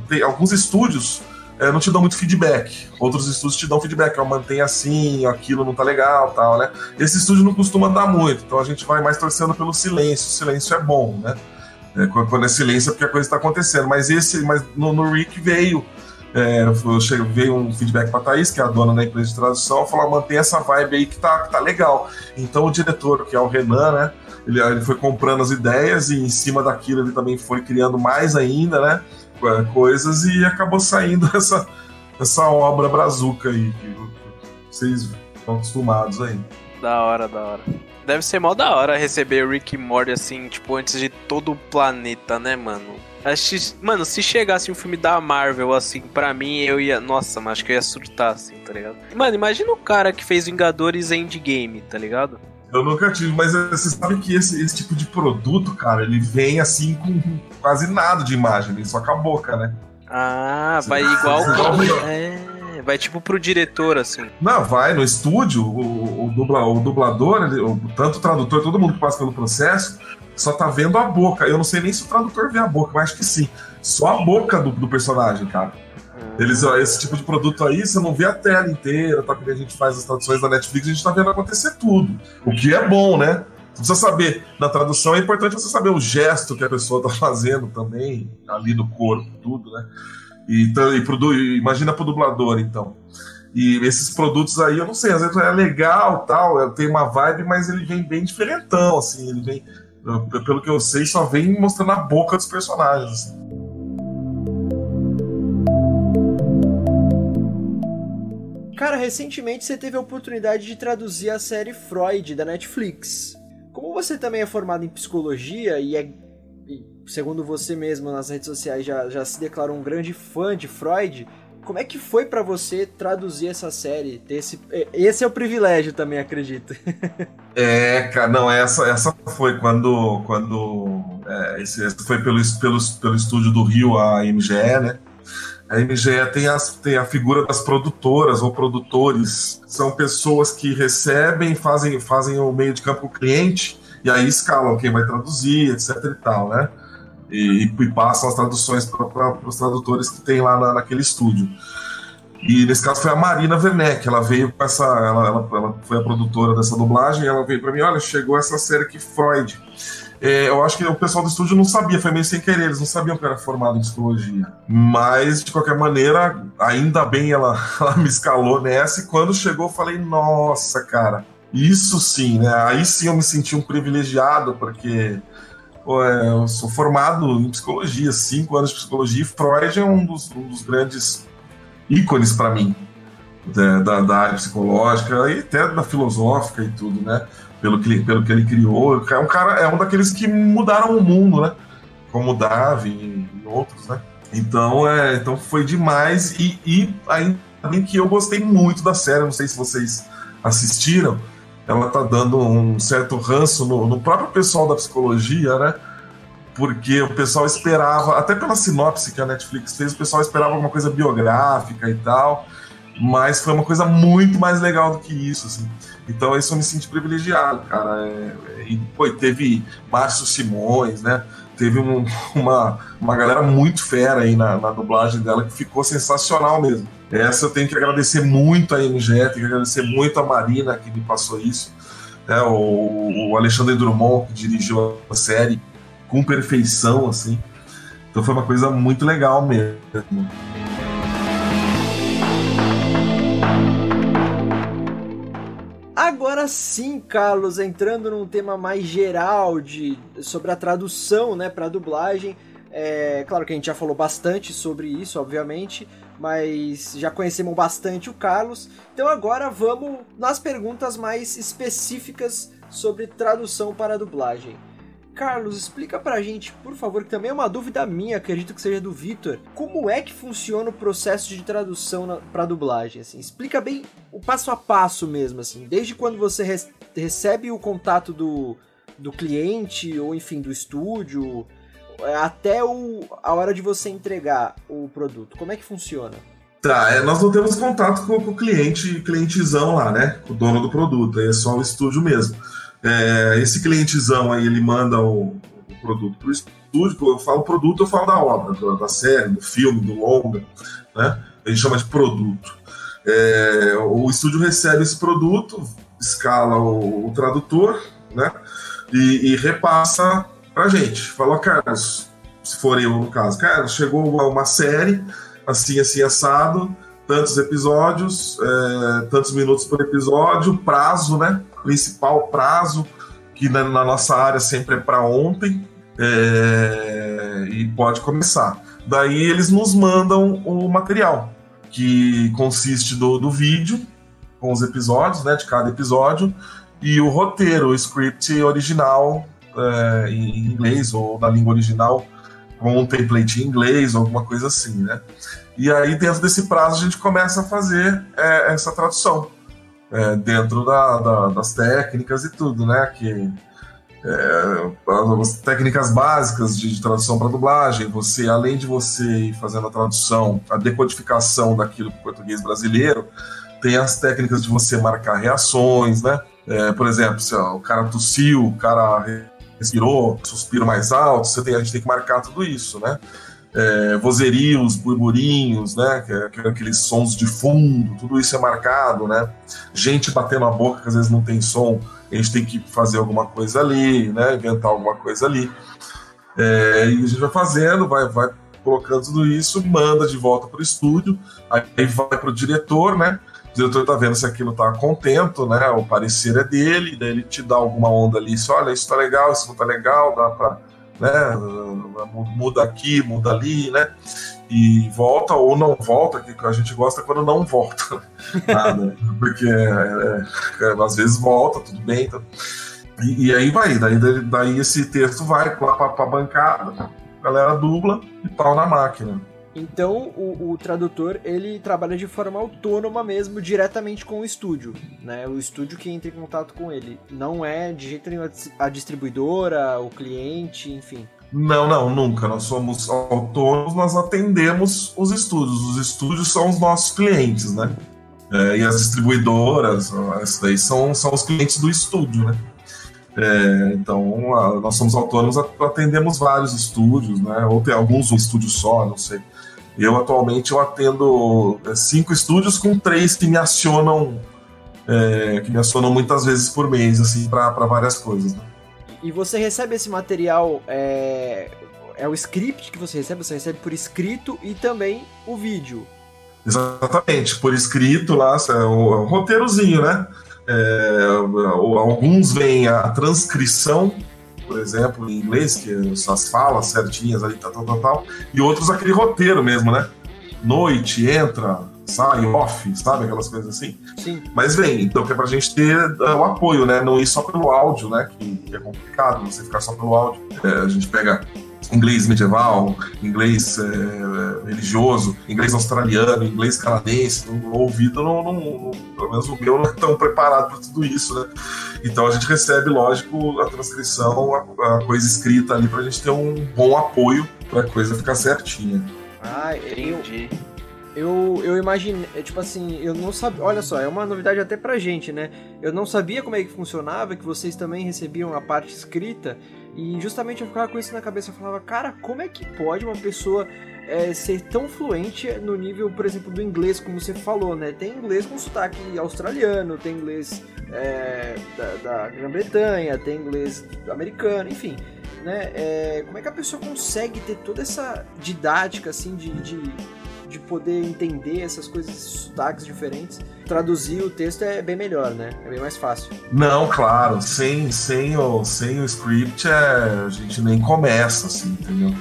Tenho, alguns estúdios é, não te dão muito feedback. Outros estúdios te dão feedback, ó, mantém assim, aquilo não tá legal, tal, né? Esse estúdio não costuma dar muito, então a gente vai mais torcendo pelo silêncio. O silêncio é bom, né? É, quando é silêncio é porque a coisa está acontecendo. Mas esse, mas no, no Rick veio, é, veio um feedback para Thaís, que é a dona da empresa de tradução, falou: mantém essa vibe aí que tá, que tá legal. Então o diretor, que é o Renan, né? Ele, ele foi comprando as ideias e em cima daquilo ele também foi criando mais ainda, né? É, coisas e acabou saindo essa, essa obra brazuca aí, que vocês estão acostumados aí. Da hora, da hora. Deve ser mó da hora receber Rick e Morty assim, tipo, antes de todo o planeta, né, mano? Acho mano, se chegasse um filme da Marvel, assim, pra mim, eu ia. Nossa, mas acho que eu ia surtar, assim, tá ligado? Mano, imagina o cara que fez Vingadores Endgame, tá ligado? Eu nunca tive, mas você sabe que esse, esse tipo de produto, cara, ele vem assim com quase nada de imagem, ele só com a boca, né? Ah, vai igual. É, vai tipo pro diretor, assim. Não, vai no estúdio, o, o, dubla, o dublador, ele, o, tanto o tradutor, todo mundo que passa pelo processo, só tá vendo a boca. Eu não sei nem se o tradutor vê a boca, mas acho que sim. Só a boca do, do personagem, cara. Eles, ó, esse tipo de produto aí, você não vê a tela inteira, tá? Porque a gente faz as traduções da Netflix, a gente tá vendo acontecer tudo. O que é bom, né? Você precisa saber, na tradução é importante você saber o gesto que a pessoa tá fazendo também, ali no corpo, tudo, né? E, então, e pro, imagina pro dublador, então. E esses produtos aí, eu não sei, às vezes é legal, tal, é, tem uma vibe, mas ele vem bem diferentão, assim, ele vem, pelo que eu sei, só vem mostrando a boca dos personagens, assim. Cara, recentemente você teve a oportunidade de traduzir a série Freud da Netflix. Como você também é formado em psicologia e é, segundo você mesmo nas redes sociais já, já se declarou um grande fã de Freud, como é que foi para você traduzir essa série? Esse, esse é o privilégio também, acredito. é, cara, não, essa, essa foi quando. quando é, esse, esse foi pelo, pelo, pelo estúdio do Rio, a MGE, né? A MGE tem, as, tem a figura das produtoras ou produtores. São pessoas que recebem, fazem, fazem o meio de campo com o cliente e aí escalam quem vai traduzir, etc e tal, né? E, e passam as traduções para os tradutores que tem lá na, naquele estúdio. E nesse caso foi a Marina Werneck, ela veio com essa. Ela, ela, ela foi a produtora dessa dublagem, ela veio para mim: olha, chegou essa série aqui, Freud. É, eu acho que o pessoal do estúdio não sabia, foi meio sem querer, eles não sabiam que eu era formado em psicologia. Mas, de qualquer maneira, ainda bem ela, ela me escalou nessa, e quando chegou, eu falei, nossa, cara, isso sim, né? Aí sim eu me senti um privilegiado, porque é, eu sou formado em psicologia, cinco anos de psicologia, e Freud é um dos, um dos grandes ícones para mim. Da, da, da, área psicológica e até da filosófica e tudo, né? Pelo que, pelo que ele criou. É um cara, é um daqueles que mudaram o mundo, né? Como Davi e outros, né? Então, é, então foi demais e, e ainda bem que eu gostei muito da série. Não sei se vocês assistiram. Ela tá dando um certo ranço no, no próprio pessoal da psicologia, né? Porque o pessoal esperava, até pela sinopse que a Netflix fez, o pessoal esperava alguma coisa biográfica e tal mas foi uma coisa muito mais legal do que isso, assim. Então isso eu me senti privilegiado, cara. É, é, e pô, teve Márcio Simões, né? Teve um, uma, uma galera muito fera aí na, na, dublagem dela que ficou sensacional mesmo. Essa eu tenho que agradecer muito a MG, tenho que agradecer muito a Marina que me passou isso. Né? O, o Alexandre Drummond que dirigiu a série com perfeição, assim. Então foi uma coisa muito legal mesmo. Sim, Carlos, entrando num tema mais geral de sobre a tradução, né, para dublagem. É, claro que a gente já falou bastante sobre isso, obviamente, mas já conhecemos bastante o Carlos. Então agora vamos nas perguntas mais específicas sobre tradução para dublagem. Carlos, explica pra gente, por favor, que também é uma dúvida minha, acredito que seja do Vitor. Como é que funciona o processo de tradução na, pra dublagem? Assim, explica bem o passo a passo mesmo, assim. Desde quando você res, recebe o contato do, do cliente, ou enfim, do estúdio, até o, a hora de você entregar o produto. Como é que funciona? Tá, é, nós não temos contato com, com o cliente, clientezão lá, né? Com o dono do produto, é só o estúdio mesmo. É, esse clientezão aí, ele manda o, o produto para o estúdio, eu falo produto, eu falo da obra, da série, do filme, do longa, né? A gente chama de produto. É, o estúdio recebe esse produto, escala o, o tradutor, né? E, e repassa pra gente. Falou, Carlos, se for eu no caso, Carlos, chegou uma, uma série, assim, assim, assado, tantos episódios, é, tantos minutos por episódio, prazo, né? Principal prazo, que na, na nossa área sempre é para ontem, é, e pode começar. Daí eles nos mandam o material, que consiste do, do vídeo, com os episódios, né? De cada episódio, e o roteiro, o script original é, em inglês ou na língua original com um template em inglês alguma coisa assim, né? E aí, dentro desse prazo, a gente começa a fazer é, essa tradução é, dentro da, da, das técnicas e tudo, né? Que é, as técnicas básicas de, de tradução para dublagem, você, além de você ir fazendo a tradução, a decodificação daquilo para o português brasileiro, tem as técnicas de você marcar reações, né? É, por exemplo, se ó, o cara tossiu, o cara respirou, suspiro mais alto, você tem, a gente tem que marcar tudo isso, né? É, vozerios, burburinhos, né? É, é aqueles sons de fundo, tudo isso é marcado, né? Gente batendo a boca que às vezes não tem som, a gente tem que fazer alguma coisa ali, né? Inventar alguma coisa ali. É, e a gente vai fazendo, vai, vai colocando tudo isso, manda de volta para o estúdio, aí vai para o diretor, né? O diretor tá vendo se aquilo tá contento, né? O parecer é dele, daí ele te dá alguma onda ali, se olha, isso tá legal, isso não tá legal, dá para né? Muda aqui, muda ali, né? E volta ou não volta, que a gente gosta quando não volta nada, porque é, é, às vezes volta, tudo bem. Tá... E, e, aí vai, daí, daí esse texto vai pra, pra bancada, a galera dubla e pau na máquina. Então o, o, tradutor ele trabalha de forma autônoma mesmo, diretamente com o estúdio, né? O estúdio que entra em contato com ele. Não é de jeito nenhum a distribuidora, o cliente, enfim. Não, não, nunca. Nós somos autônomos, nós atendemos os estúdios. Os estúdios são os nossos clientes, né? É, e as distribuidoras, essas daí são, são os clientes do estúdio, né? É, então, nós somos autônomos, atendemos vários estúdios, né? Ou tem alguns um estúdio só, não sei. Eu atualmente eu atendo é, cinco estúdios com três que me acionam, é, que me acionam muitas vezes por mês, assim, para várias coisas. Né? E você recebe esse material, é, é o script que você recebe, você recebe por escrito e também o vídeo. Exatamente, por escrito lá, é é o roteirozinho, né? É, alguns vêm a transcrição por exemplo, em inglês, que as falas certinhas ali, tal, tal, tal, tal, e outros aquele roteiro mesmo, né? Noite, entra, sai, off, sabe? Aquelas coisas assim. Sim. Mas vem, então que é pra gente ter uh, o apoio, né? Não ir só pelo áudio, né? Que, que é complicado você ficar só pelo áudio. É, a gente pega inglês medieval, inglês é, religioso, inglês australiano, inglês canadense. O ouvido, não, pelo menos o meu, não é tão preparado para tudo isso, né? Então a gente recebe, lógico, a transcrição, a, a coisa escrita ali, para a gente ter um bom apoio para a coisa ficar certinha. Ah, entendi. Eu imaginei, é, tipo assim, eu não sabia. Olha só, é uma novidade até pra gente, né? Eu não sabia como é que funcionava, que vocês também recebiam a parte escrita. E justamente eu ficava com isso na cabeça, eu falava, cara, como é que pode uma pessoa é, ser tão fluente no nível, por exemplo, do inglês, como você falou, né? Tem inglês com sotaque australiano, tem inglês é, da, da Grã-Bretanha, tem inglês americano, enfim. Né? É, como é que a pessoa consegue ter toda essa didática, assim, de, de de poder entender essas coisas, esses sotaques diferentes, traduzir o texto é bem melhor, né? É bem mais fácil. Não, claro, sem, sem, o, sem o script é, a gente nem começa, assim, entendeu?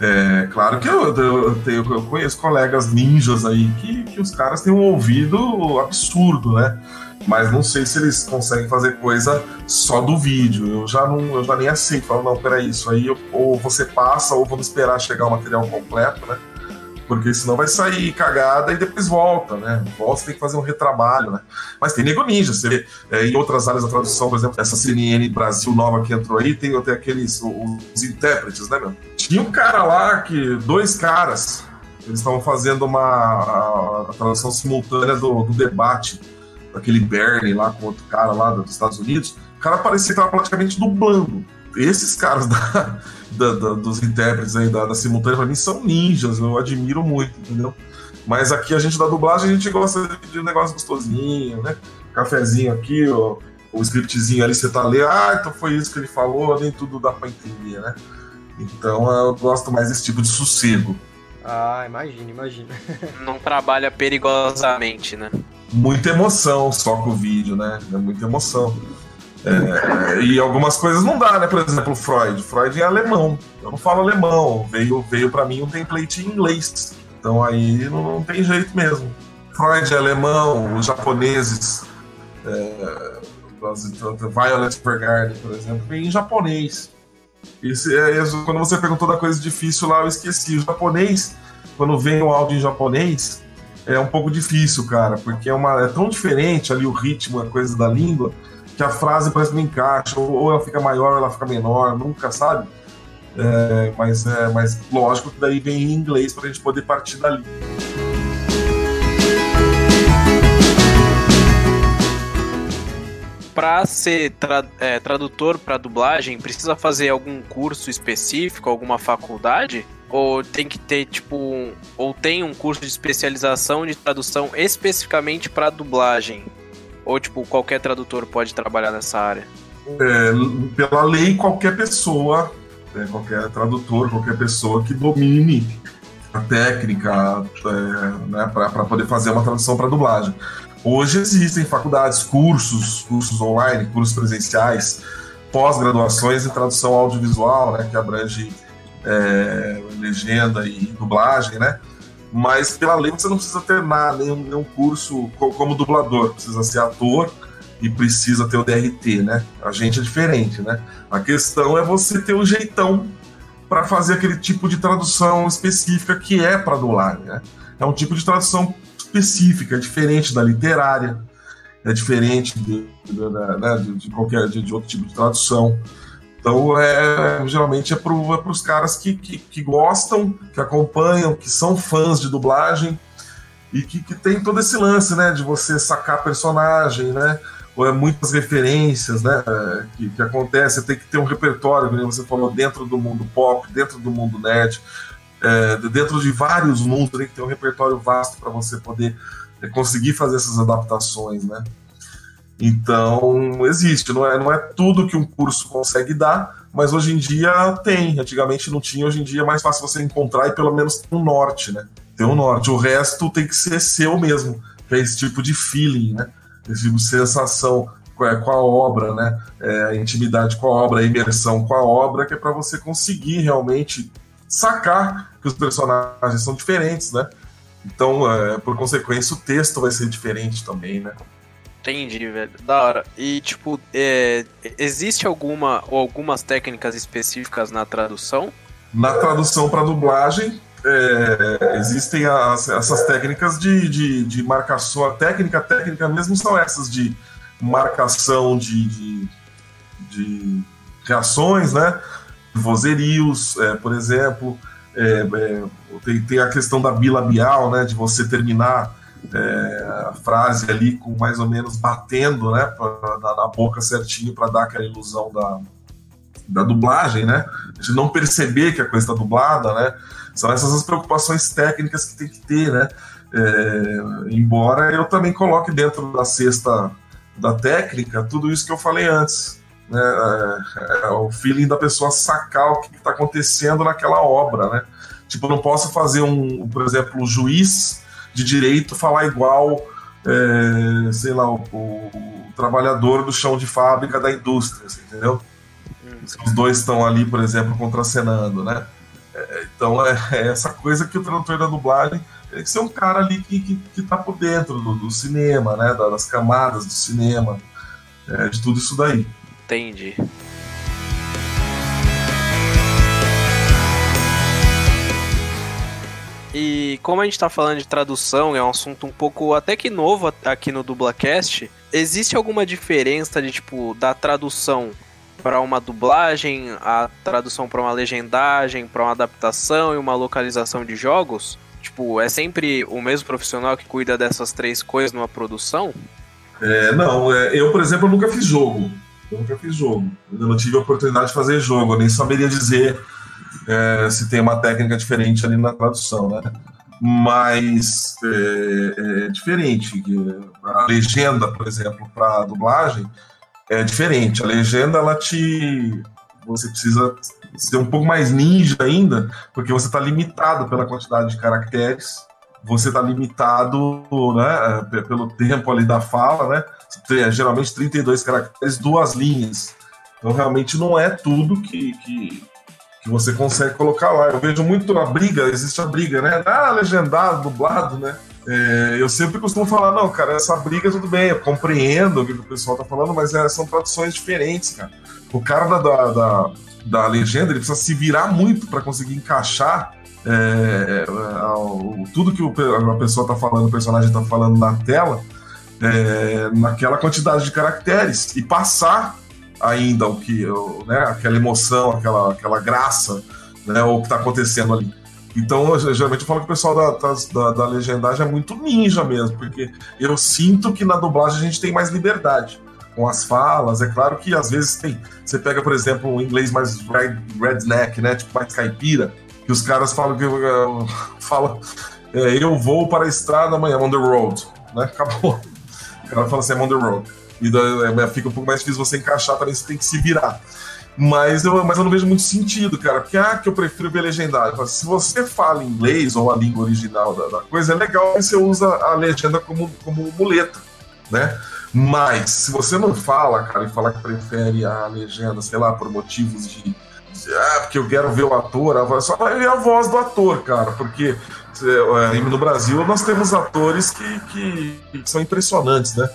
É, claro que eu, eu, tenho, eu conheço colegas ninjas aí que, que os caras têm um ouvido absurdo, né? Mas não sei se eles conseguem fazer coisa só do vídeo. Eu já não, eu já nem aceito. Falo, não, peraí, isso aí ou você passa ou vamos esperar chegar o material completo, né? Porque senão vai sair cagada e depois volta, né? Volta, tem que fazer um retrabalho, né? Mas tem nego ninja, você vê, é, em outras áreas da tradução, por exemplo, essa CNN Brasil nova que entrou aí, tem até aqueles, os intérpretes, né, meu? Tinha um cara lá que, dois caras, eles estavam fazendo uma a, a tradução simultânea do, do debate daquele Bernie lá com outro cara lá dos Estados Unidos, o cara parecia que estava praticamente dublando. Esses caras da da, da, dos intérpretes aí da, da simultânea, pra mim, são ninjas, eu admiro muito, entendeu? Mas aqui a gente da dublagem, a gente gosta de um negócio gostosinho, né? Cafezinho aqui, ó, o scriptzinho ali, você tá lendo, ah, então foi isso que ele falou, nem tudo dá pra entender, né? Então eu gosto mais desse tipo de sossego. Ah, imagina, imagina. Não trabalha perigosamente, né? Muita emoção só com o vídeo, né? É muita emoção. É, e algumas coisas não dá, né? Por exemplo, Freud. Freud é alemão. Eu não falo alemão. Veio, veio para mim um template em inglês. Então aí não, não, tem jeito mesmo. Freud é alemão, os japoneses é, Violet Evergarden, por exemplo, vem em japonês. Esse, é, quando você perguntou da coisa difícil lá, eu esqueci. O japonês, quando vem o áudio em japonês, é um pouco difícil, cara, porque é, uma, é tão diferente ali o ritmo, a coisa da língua, que a frase parece que não encaixa, ou ela fica maior ou ela fica menor, nunca sabe. É, mas, é, mas lógico que daí vem em inglês para a gente poder partir dali. Para ser tra é, tradutor para dublagem, precisa fazer algum curso específico, alguma faculdade? Ou tem que ter, tipo, um, ou tem um curso de especialização de tradução especificamente para dublagem? Ou, tipo, qualquer tradutor pode trabalhar nessa área? É, pela lei, qualquer pessoa, né, qualquer tradutor, qualquer pessoa que domine a técnica é, né, para poder fazer uma tradução para dublagem. Hoje existem faculdades, cursos, cursos online, cursos presenciais, pós-graduações em tradução audiovisual, né, que abrange é, legenda e dublagem, né? Mas pela lei você não precisa ter nada, nenhum, nenhum curso como dublador, precisa ser ator e precisa ter o DRT, né? A gente é diferente, né? A questão é você ter o um jeitão para fazer aquele tipo de tradução específica que é para dublagem, né? É um tipo de tradução específica, é diferente da literária, é diferente de, de, de, né, de qualquer de, outro tipo de tradução. Então, é, geralmente é para é os caras que, que, que, gostam, que acompanham, que são fãs de dublagem e que, que tem todo esse lance, né, de você sacar personagem, né, ou é muitas referências, né, que, que acontece, tem que ter um repertório, como você falou, dentro do mundo pop, dentro do mundo nerd, é, dentro de vários mundos, tem que ter um repertório vasto para você poder é, conseguir fazer essas adaptações, né. Então, existe, não é, não é tudo que um curso consegue dar, mas hoje em dia tem. Antigamente não tinha, hoje em dia é mais fácil você encontrar e pelo menos ter um norte, né? Ter um norte. O resto tem que ser seu mesmo, que é esse tipo de feeling, né? Esse tipo de sensação com a obra, né? É, a intimidade com a obra, a imersão com a obra, que é para você conseguir realmente sacar que os personagens são diferentes, né? Então, é, por consequência, o texto vai ser diferente também, né? Entendi, velho. Da hora. E, tipo, é, existe alguma ou algumas técnicas específicas na tradução? Na tradução para dublagem, é, existem as, essas técnicas de, de, de, marcação. A técnica, técnica mesmo são essas de marcação de, de, de reações, né? Vozerios, é, por exemplo. É, é, tem, tem a questão da bilabial, né? De você terminar é, a frase ali com mais ou menos batendo né, pra, na, na boca certinho para dar aquela ilusão da, da dublagem, né? De não perceber que a coisa está dublada, né? São essas as preocupações técnicas que tem que ter, né? É, embora eu também coloque dentro da cesta da técnica tudo isso que eu falei antes. Né? É, é o feeling da pessoa sacar o que está acontecendo naquela obra, né? Tipo, eu não posso fazer um, por exemplo, o juiz de direito falar igual, é, sei lá, o, o, trabalhador do chão de fábrica da indústria, assim, entendeu? Os dois estão ali, por exemplo, contracenando, né? É, então é, é, essa coisa que o tradutor da dublagem tem que ser um cara ali que, que, que tá por dentro do, do cinema, né? Das camadas do cinema, é, de tudo isso daí. Entendi. E como a gente tá falando de tradução, é um assunto um pouco até que novo aqui no Dublacast, existe alguma diferença de tipo da tradução para uma dublagem, a tradução para uma legendagem, para uma adaptação e uma localização de jogos? Tipo, é sempre o mesmo profissional que cuida dessas três coisas numa produção? É, não, é, eu, por exemplo, nunca fiz jogo. Eu nunca fiz jogo. Eu não tive a oportunidade de fazer jogo, eu nem saberia dizer é, se tem uma técnica diferente ali na tradução, né? Mas é, é diferente. A legenda, por exemplo, para dublagem é diferente. A legenda, ela te. Você precisa ser um pouco mais ninja ainda, porque você está limitado pela quantidade de caracteres, você está limitado né, pelo tempo ali da fala, né? Geralmente 32 caracteres, duas linhas. Então realmente não é tudo que, que, que você consegue colocar lá. Eu vejo muito a briga, existe a briga, né? Ah, legendado, dublado, né? É, eu sempre costumo falar, não, cara, essa briga tudo bem, eu compreendo o que o pessoal tá falando, mas é, são traduções diferentes, cara. O cara da, da, da, da legenda, ele precisa se virar muito para conseguir encaixar é, é, tudo que o, a pessoa tá falando, o personagem tá falando na tela, é, naquela quantidade de caracteres e passar ainda o que, né, aquela emoção, aquela, aquela graça, né, o que está acontecendo ali. Então, eu, geralmente eu falo que o pessoal da, da, da, legendagem é muito ninja mesmo, porque eu sinto que na dublagem a gente tem mais liberdade com as falas. É claro que às vezes tem. Você pega, por exemplo, um inglês mais red, redneck, né? Tipo mais caipira, que os caras falam que uh, é, eu vou para a estrada amanhã, on the road, né? Acabou. O cara fala assim, I'm on the road. E é, fica um pouco mais difícil você encaixar, também você tem que se virar. Mas eu, mas eu não vejo muito sentido, cara. Porque, ah, que eu prefiro ver legendado. Se você fala inglês ou a língua original da, da coisa, é legal que você usa a legenda como, como muleta, né? Mas, se você não fala, cara, e fala que prefere a legenda, sei lá, por motivos de. ah, porque eu quero ver o ator, a voz, só vai ver a voz do ator, cara, porque é, no Brasil nós temos atores que, que, que são impressionantes, né?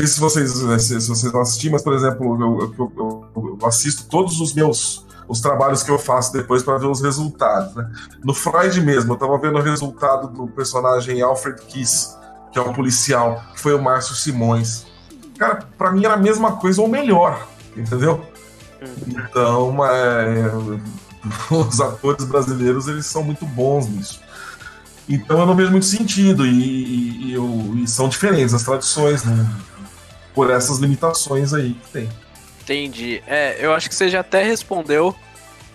Sei se vocês, se, se vocês vão assistir, mas, por exemplo, eu, eu, eu, eu assisto todos os meus os trabalhos que eu faço depois para ver os resultados. Né? No Freud mesmo, eu estava vendo o resultado do personagem Alfred Kiss, que é um policial, que foi o Márcio Simões. Cara, para mim era a mesma coisa ou melhor, entendeu? Então, é, os atores brasileiros eles são muito bons nisso. Então eu não vejo muito sentido e, e, e, e são diferentes as tradições, né? Por essas limitações aí que tem. Entendi. É, eu acho que você já até respondeu,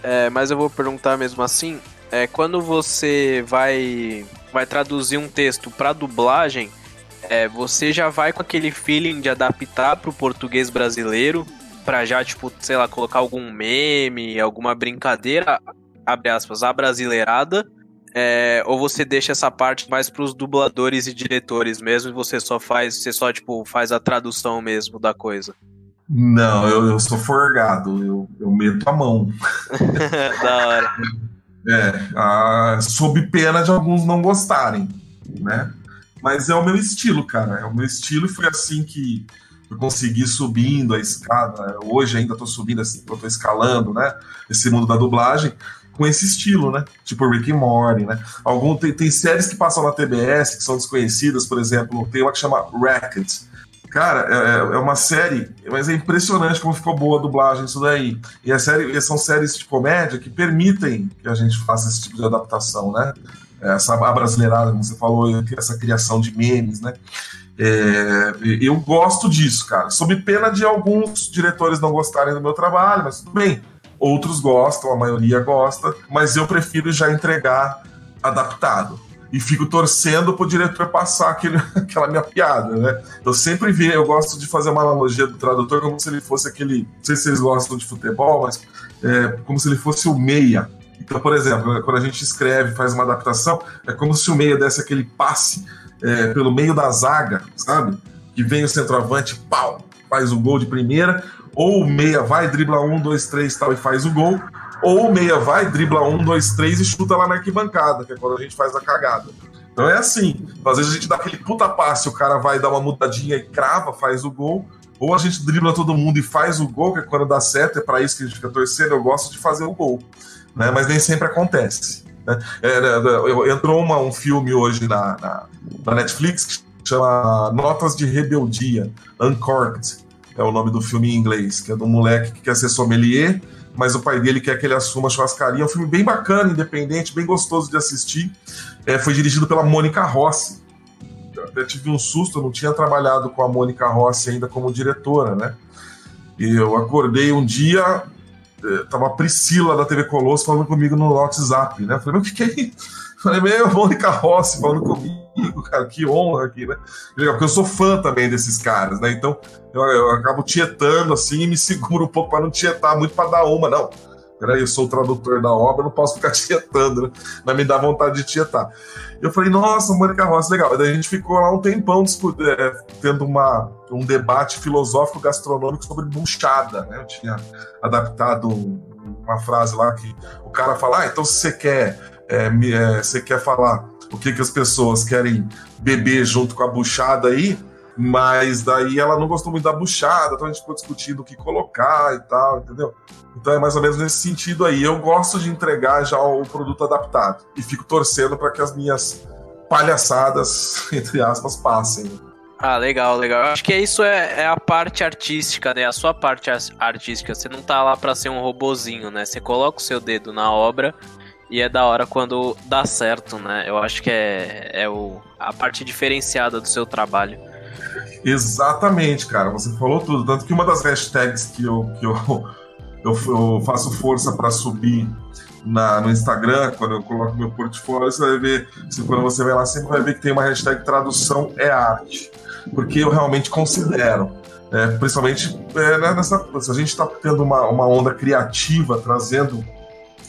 é, mas eu vou perguntar mesmo assim. É, quando você vai, vai traduzir um texto para dublagem, é, você já vai com aquele feeling de adaptar para o português brasileiro, para já, tipo, sei lá, colocar algum meme, alguma brincadeira, abre aspas, abrasileirada, é, ou você deixa essa parte mais para os dubladores e diretores mesmo e você só faz, você só tipo faz a tradução mesmo da coisa? Não, eu, eu sou forgado, eu, eu meto a mão. da hora. É, a, sob pena de alguns não gostarem, né? Mas é o meu estilo, cara. É o meu estilo e foi assim que eu consegui subindo a escada. Hoje ainda estou subindo, estou escalando, né? Esse mundo da dublagem com esse estilo, né? Tipo Rick and Morty, né? Algum, tem, tem séries que passam na TBS que são desconhecidas, por exemplo, tem uma que chama Racket. Cara, é, é, é uma série, mas é impressionante como ficou boa a dublagem isso daí. E a série, são séries de comédia que permitem que a gente faça esse tipo de adaptação, né? Essa brasileirada, como você falou, essa criação de memes, né? É, eu gosto disso, cara. Sob pena de alguns diretores não gostarem do meu trabalho, mas tudo bem Outros gostam, a maioria gosta, mas eu prefiro já entregar adaptado. E fico torcendo pro diretor passar aquele, aquela minha piada, né? Eu sempre vi, eu gosto de fazer uma analogia do tradutor como se ele fosse aquele. Não sei se vocês gostam de futebol, mas é, como se ele fosse o meia. Então, por exemplo, quando a gente escreve, faz uma adaptação, é como se o meia desse aquele passe é, pelo meio da zaga, sabe? Que vem o centroavante, pau, faz o gol de primeira, ou o meia vai, dribla um, dois, três tal e faz o gol, ou o meia vai, dribla um, dois, três e chuta lá na arquibancada, que é quando a gente faz a cagada. Então é assim, às vezes a gente dá aquele puta passe, o cara vai dar uma mudadinha e crava, faz o gol, ou a gente dribla todo mundo e faz o gol, que é quando dá certo, é para isso que a gente fica torcendo, eu gosto de fazer o gol, né? mas nem sempre acontece. Né? É, né, né, entrou uma, um filme hoje na, na, na Netflix que chama Notas de Rebeldia, Uncorked, é o nome do filme em inglês, que é um moleque que quer ser sommelier, mas o pai dele quer que ele assuma a churrascaria. É um filme bem bacana, independente, bem gostoso de assistir. É, foi dirigido pela Mônica Rossi. Eu até tive um susto, eu não tinha trabalhado com a Mônica Rossi ainda como diretora, né? E eu acordei um dia, é, tava a Priscila da TV Colosso falando comigo no WhatsApp, né? Eu falei, mas o que, é isso? Falei, meu, Mônica Rossi falando comigo, cara, que honra aqui, né? Porque eu sou fã também desses caras, né? Então eu, eu acabo tietando assim e me seguro um pouco para não tietar muito para dar uma, não. Peraí, eu sou o tradutor da obra, não posso ficar tietando, né? Mas me dá vontade de tietar. Eu falei, nossa, Mônica Rossi, legal. Daí a gente ficou lá um tempão é, tendo uma, um debate filosófico gastronômico sobre buchada, né? Eu tinha adaptado uma frase lá que o cara fala, ah, então se você quer é, é, você quer falar o que, que as pessoas querem beber junto com a buchada aí, mas daí ela não gostou muito da buchada, então a gente ficou discutindo o que colocar e tal, entendeu? Então é mais ou menos nesse sentido aí. Eu gosto de entregar já o produto adaptado e fico torcendo para que as minhas palhaçadas, entre aspas, passem. Ah, legal, legal. Eu acho que isso é, é, a parte artística, né? A sua parte artística. Você não tá lá pra ser um robozinho, né? Você coloca o seu dedo na obra e é da hora quando dá certo, né? Eu acho que é, é o, a parte diferenciada do seu trabalho. Exatamente, cara. Você falou tudo. Tanto que uma das hashtags que eu, que eu, eu, eu faço força para subir na, no Instagram, quando eu coloco meu portfólio, você vai ver, quando você vai lá, sempre vai ver que tem uma hashtag tradução é arte. Porque eu realmente considero. É, principalmente é, né, nessa, se a gente está tendo uma, uma onda criativa, trazendo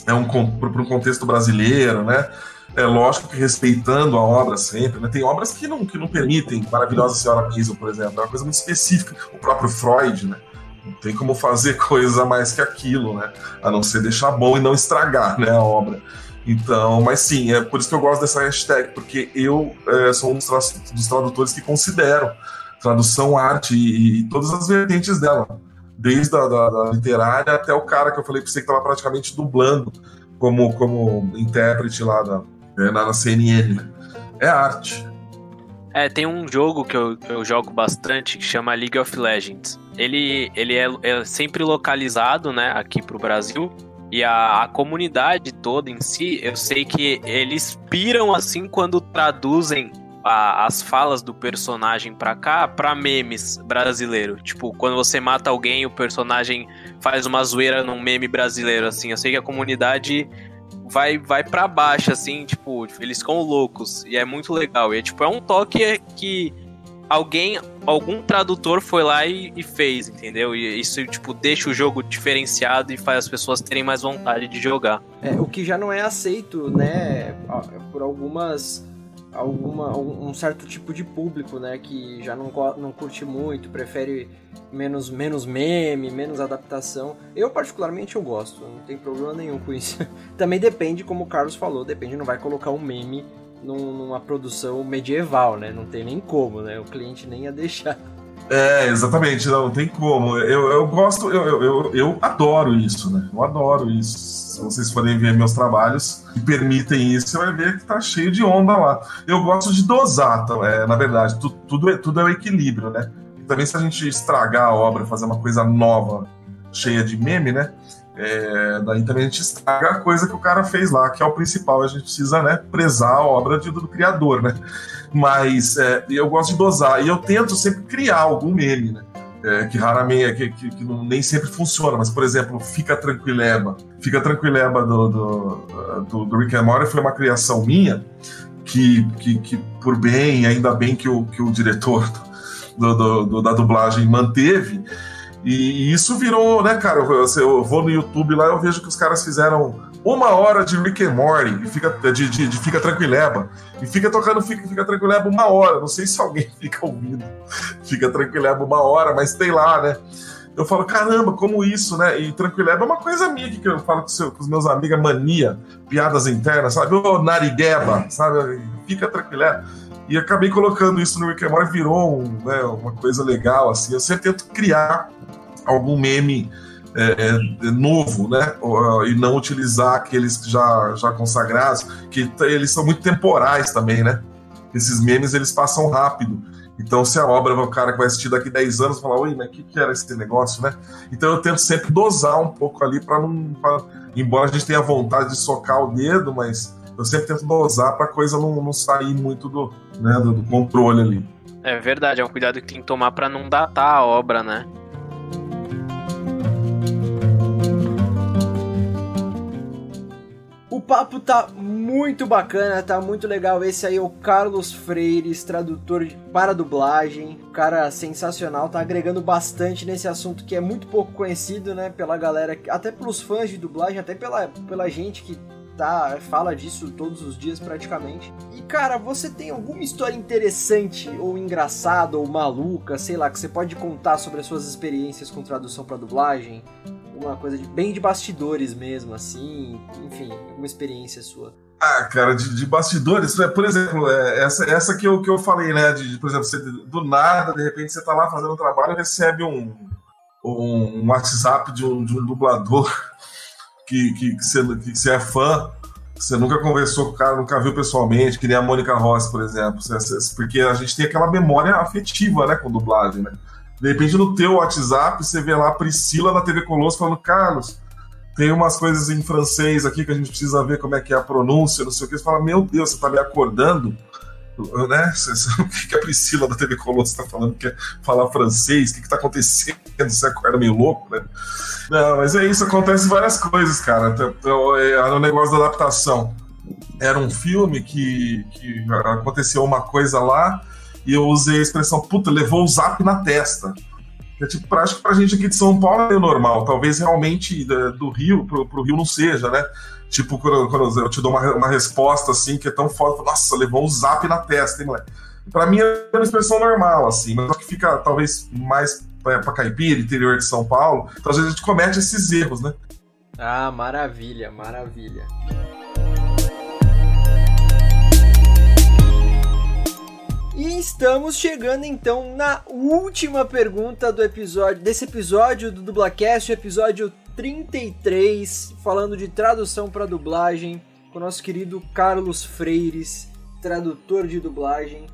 é, um, para um contexto brasileiro, né? É lógico que respeitando a obra sempre, né? Tem obras que não, que não permitem, Maravilhosa Senhora Maisel, por exemplo, é uma coisa muito específica. O próprio Freud, né? Não tem como fazer coisa mais que aquilo, né? A não ser deixar bom e não estragar, né, a obra. Então, mas sim, é por isso que eu gosto dessa hashtag, porque eu é, sou um dos, tra dos, tradutores que considero tradução arte e, e, todas as vertentes dela, desde a da, da literária até o cara que eu falei para você que estava praticamente dublando como, como intérprete lá na, é, na CNN. Né? É arte. É, tem um jogo que eu, eu jogo bastante que chama League of Legends. Ele, ele é, é sempre localizado, né, aqui pro Brasil. E a, a, comunidade toda em si, eu sei que eles piram assim quando traduzem a, as falas do personagem pra cá pra memes brasileiro. Tipo, quando você mata alguém, o personagem faz uma zoeira num meme brasileiro, assim. Eu sei que a comunidade vai vai para baixo, assim, tipo, eles ficam loucos. E é muito legal. E é, tipo, é um toque que alguém, algum tradutor foi lá e, e, fez, entendeu? E isso, tipo, deixa o jogo diferenciado e faz as pessoas terem mais vontade de jogar. É, o que já não é aceito, né, por algumas alguma, um certo tipo de público, né, que já não, não curte muito, prefere menos, menos meme, menos adaptação. Eu, particularmente, eu gosto, não tem problema nenhum com isso. Também depende, como o Carlos falou, depende, não vai colocar um meme num, numa produção medieval, né, não tem nem como, né, o cliente nem ia deixar. É, exatamente, não, tem como. Eu, eu gosto, eu, eu, eu, adoro isso, né? Eu adoro isso se vocês forem ver meus trabalhos que permitem isso, você vai ver que tá cheio de onda lá. Eu gosto de dosar, é, na verdade, tu, tudo, é, tudo é o equilíbrio, né? Também se a gente estragar a obra, fazer uma coisa nova, cheia de meme, né? É, daí também a gente estraga a coisa que o cara fez lá, que é o principal. A gente precisa né, prezar a obra de, do criador, né? Mas é, eu gosto de dosar. E eu tento sempre criar algum meme, né? é, que raramente, que, que, que não, nem sempre funciona, mas, por exemplo, Fica Tranquileba. Fica Tranquileba do, do, do, do Rick and Morty foi uma criação minha, que, que, que por bem, ainda bem que o, que o diretor do, do, da dublagem manteve, e, isso virou, né, cara? Eu, vou no YouTube lá eu vejo que os caras fizeram uma hora de Rick and Morty, e fica, de, de, de Fica Tranquileba, e fica tocando Fica, fica Tranquileba uma hora. Não sei se alguém fica ouvindo Fica Tranquileba uma hora, mas tem lá, né? Eu falo, caramba, como isso, né? E Tranquileba é uma coisa minha que eu falo com, com os meus amigos, mania, piadas internas, sabe? Ô, narigueba, sabe? Fica Tranquileba. E acabei colocando isso no Rick and Morty, virou um, né, uma coisa legal, assim. Eu sempre tento criar algum meme é, é, novo, né? E não utilizar aqueles já, já consagrados, que eles são muito temporais também, né? Esses memes eles passam rápido. Então, se a obra um cara que vai assistir daqui 10 anos, falar, oi, mas o que, que era esse negócio, né? Então eu tento sempre dosar um pouco ali para não. Pra, embora a gente tenha vontade de socar o dedo, mas eu sempre tento dosar para a coisa não, não sair muito do, né, do, do controle ali. É verdade, é um cuidado que tem que tomar para não datar a obra, né? papo tá muito bacana, tá muito legal. Esse aí é o Carlos Freires, tradutor para dublagem. Cara sensacional, tá agregando bastante nesse assunto que é muito pouco conhecido, né, pela galera, até pelos fãs de dublagem, até pela, pela gente que tá, fala disso todos os dias praticamente. E cara, você tem alguma história interessante ou engraçada ou maluca, sei lá, que você pode contar sobre as suas experiências com tradução para dublagem? uma coisa de, bem de bastidores mesmo, assim, enfim, uma experiência sua. Ah, cara, de, de bastidores, né? por exemplo, é, essa, essa que, eu, que eu falei, né? De, por exemplo, você, do nada, de repente você tá lá fazendo um trabalho e recebe um, um, um WhatsApp de um, de um dublador que, que, que, você, que você é fã, você nunca conversou com o cara, nunca viu pessoalmente, que nem a Mônica Ross, por exemplo. Porque a gente tem aquela memória afetiva, né, com dublagem, né? De repente, no teu WhatsApp, você vê lá a Priscila na TV Colosso falando, Carlos, tem umas coisas em francês aqui que a gente precisa ver como é que é a pronúncia, não sei o que. Você fala, meu Deus, você tá me acordando? Né? O que a Priscila da TV Colosso está falando que é falar francês? O que, está acontecendo? Você acorda meio louco, né? Não, mas é isso, acontece várias coisas, cara. Então, então é, no negócio da adaptação. Era um filme que, que aconteceu uma coisa lá e eu usei a expressão, puta, levou o zap na testa. É tipo, pra, acho que pra gente aqui de São Paulo é normal. Talvez realmente do Rio, pro, pro Rio não seja, né? Tipo, quando, quando eu te dou uma, uma resposta assim, que é tão forte, nossa, levou um zap na testa, hein, moleque? Pra mim é uma expressão normal, assim, mas acho que fica talvez mais pra caipira, interior de São Paulo. Então às vezes a gente comete esses erros, né? Ah, maravilha, maravilha. E estamos chegando então na última pergunta do episódio, desse episódio do Dublacast, episódio 33, falando de tradução para dublagem, com o nosso querido Carlos Freires, tradutor de dublagem.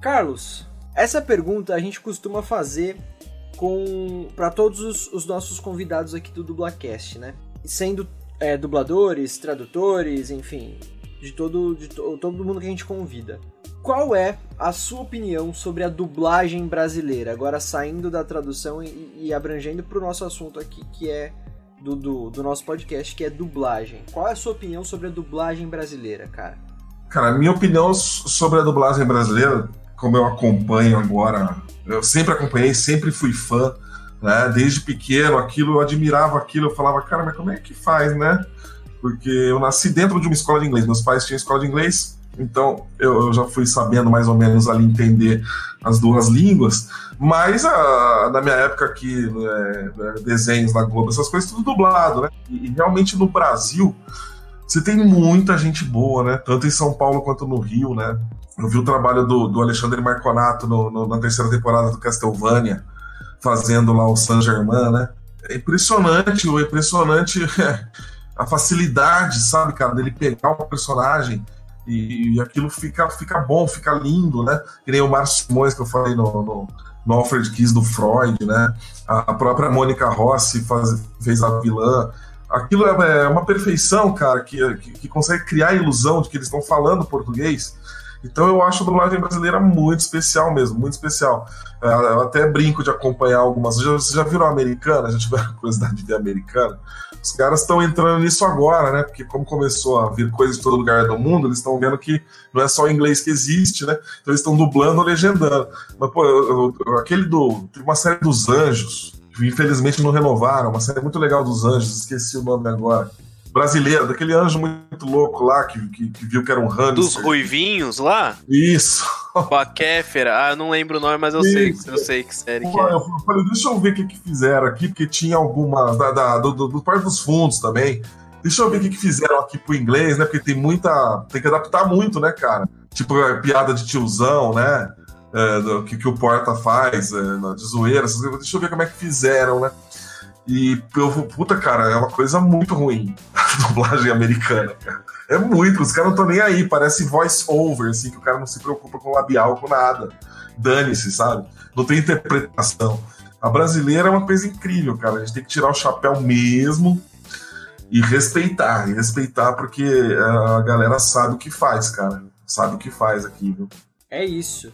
Carlos, essa pergunta a gente costuma fazer com para todos os, os, nossos convidados aqui do Dublacast, né? Sendo é, dubladores, tradutores, enfim, de todo de to, todo mundo que a gente convida. Qual é a sua opinião sobre a dublagem brasileira? Agora saindo da tradução e, e abrangendo para o nosso assunto aqui, que é do, do, do, nosso podcast, que é dublagem. Qual é a sua opinião sobre a dublagem brasileira, cara? Cara, minha opinião sobre a dublagem brasileira, como eu acompanho agora, eu sempre acompanhei, sempre fui fã, né? Desde pequeno, aquilo, eu admirava aquilo, eu falava, cara, mas como é que faz, né? Porque eu nasci dentro de uma escola de inglês, meus pais tinham escola de inglês, então eu, eu, já fui sabendo mais ou menos ali entender as duas línguas. Mas a, na minha época aqui, é, é, desenhos da Globo, essas coisas, tudo dublado, né? E, e, realmente no Brasil, você tem muita gente boa, né? Tanto em São Paulo quanto no Rio, né? Eu vi o trabalho do, do Alexandre Marconato no, no, na terceira temporada do Castlevania, fazendo lá o San Germain, né? É impressionante, é impressionante a facilidade, sabe, cara, dele pegar o personagem e, e, aquilo fica, fica bom, fica lindo, né? Que nem o Márcio Simões que eu falei no, no, no Alfred Kiss do Freud, né? A, a própria Mônica Rossi faz, fez a vilã. Aquilo é, é uma perfeição, cara, que, que, que consegue criar a ilusão de que eles estão falando português. Então eu acho a dublagem brasileira muito especial mesmo, muito especial. É, eu até brinco de acompanhar algumas. Vocês já viram a americana? Já tiveram curiosidade de ver a americana? Os caras estão entrando nisso agora, né? Porque como começou a vir coisas de todo lugar do mundo, eles estão vendo que não é só o inglês que existe, né? Então eles estão dublando ou legendando. Mas, pô, eu, eu, aquele do. Tem uma série dos Anjos, que infelizmente não renovaram, uma série muito legal dos Anjos, esqueci o nome agora brasileira, daquele anjo muito louco lá que, que, que viu que era um hamster. Dos ruivinhos lá? Isso. Baquéfera, ah, eu não lembro o nome, mas eu Isso. sei, eu sei que série Pô, que é. Eu falei, deixa eu ver o que, que fizeram aqui, porque tinha algumas, da, da do, do, do Parque dos Fundos também. Deixa eu ver o que, que fizeram aqui pro inglês, né? Porque tem muita. Tem que adaptar muito, né, cara? Tipo, piada de tiozão, né? É, do, que, que o Porta faz, é, de zoeira. Deixa eu ver como é que fizeram, né? E eu puta, cara, é uma coisa muito ruim dublagem americana, cara. É muito, os caras não estão nem aí, parece voice over, assim, que o cara não se preocupa com labial, com nada. Dane-se, sabe? Não tem interpretação. A brasileira é uma coisa incrível, cara. A gente tem que tirar o chapéu mesmo e respeitar. E respeitar porque a galera sabe o que faz, cara. Sabe o que faz aqui, viu? É isso.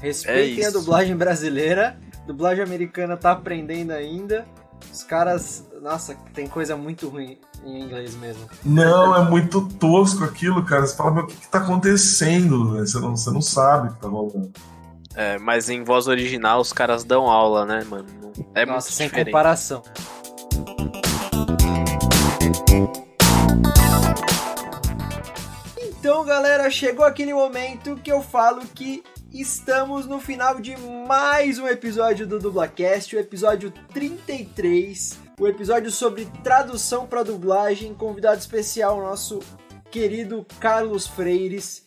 Respeitem é isso. a dublagem brasileira. Dublagem americana tá aprendendo ainda. Os caras. Nossa, tem coisa muito ruim em inglês mesmo. Não, é muito tosco aquilo, cara. Você fala, meu, o que, que tá acontecendo? Você não, você não sabe o que tá rolando. É, mas em voz original os caras dão aula, né, mano? É Nossa, muito sem diferente. comparação. Então, galera, chegou aquele momento que eu falo que Estamos no final de mais um episódio do Dublacast, o episódio 33, o episódio sobre tradução para dublagem. Convidado especial, nosso querido Carlos Freires.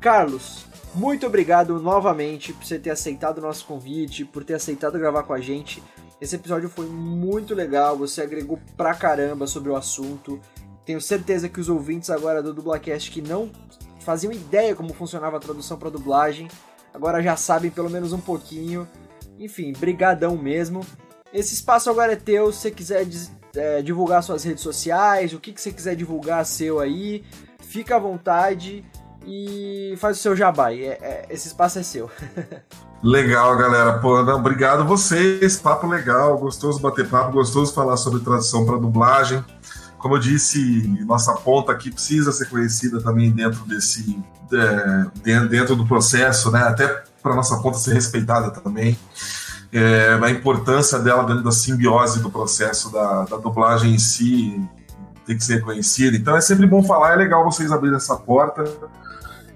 Carlos, muito obrigado novamente por você ter aceitado o nosso convite, por ter aceitado gravar com a gente. Esse episódio foi muito legal, você agregou pra caramba sobre o assunto. Tenho certeza que os ouvintes agora do Dublacast que não faziam ideia como funcionava a tradução para dublagem, agora já sabem pelo menos um pouquinho. Enfim, brigadão mesmo. Esse espaço agora é teu, se você quiser é, divulgar suas redes sociais, o que, que você quiser divulgar seu aí, fica à vontade e faz o seu jabá. É, é, esse espaço é seu. Legal, galera. Pô, não, obrigado vocês. Papo legal, gostoso bater papo, gostoso falar sobre tradução para dublagem. Como eu disse, nossa ponta aqui precisa ser conhecida também dentro desse é, dentro do processo, né? Até para nossa ponta ser respeitada também. É, na importância dela dentro da simbiose do processo da, da dublagem em si tem que ser reconhecida. Então é sempre bom falar, é legal vocês abrirem essa porta.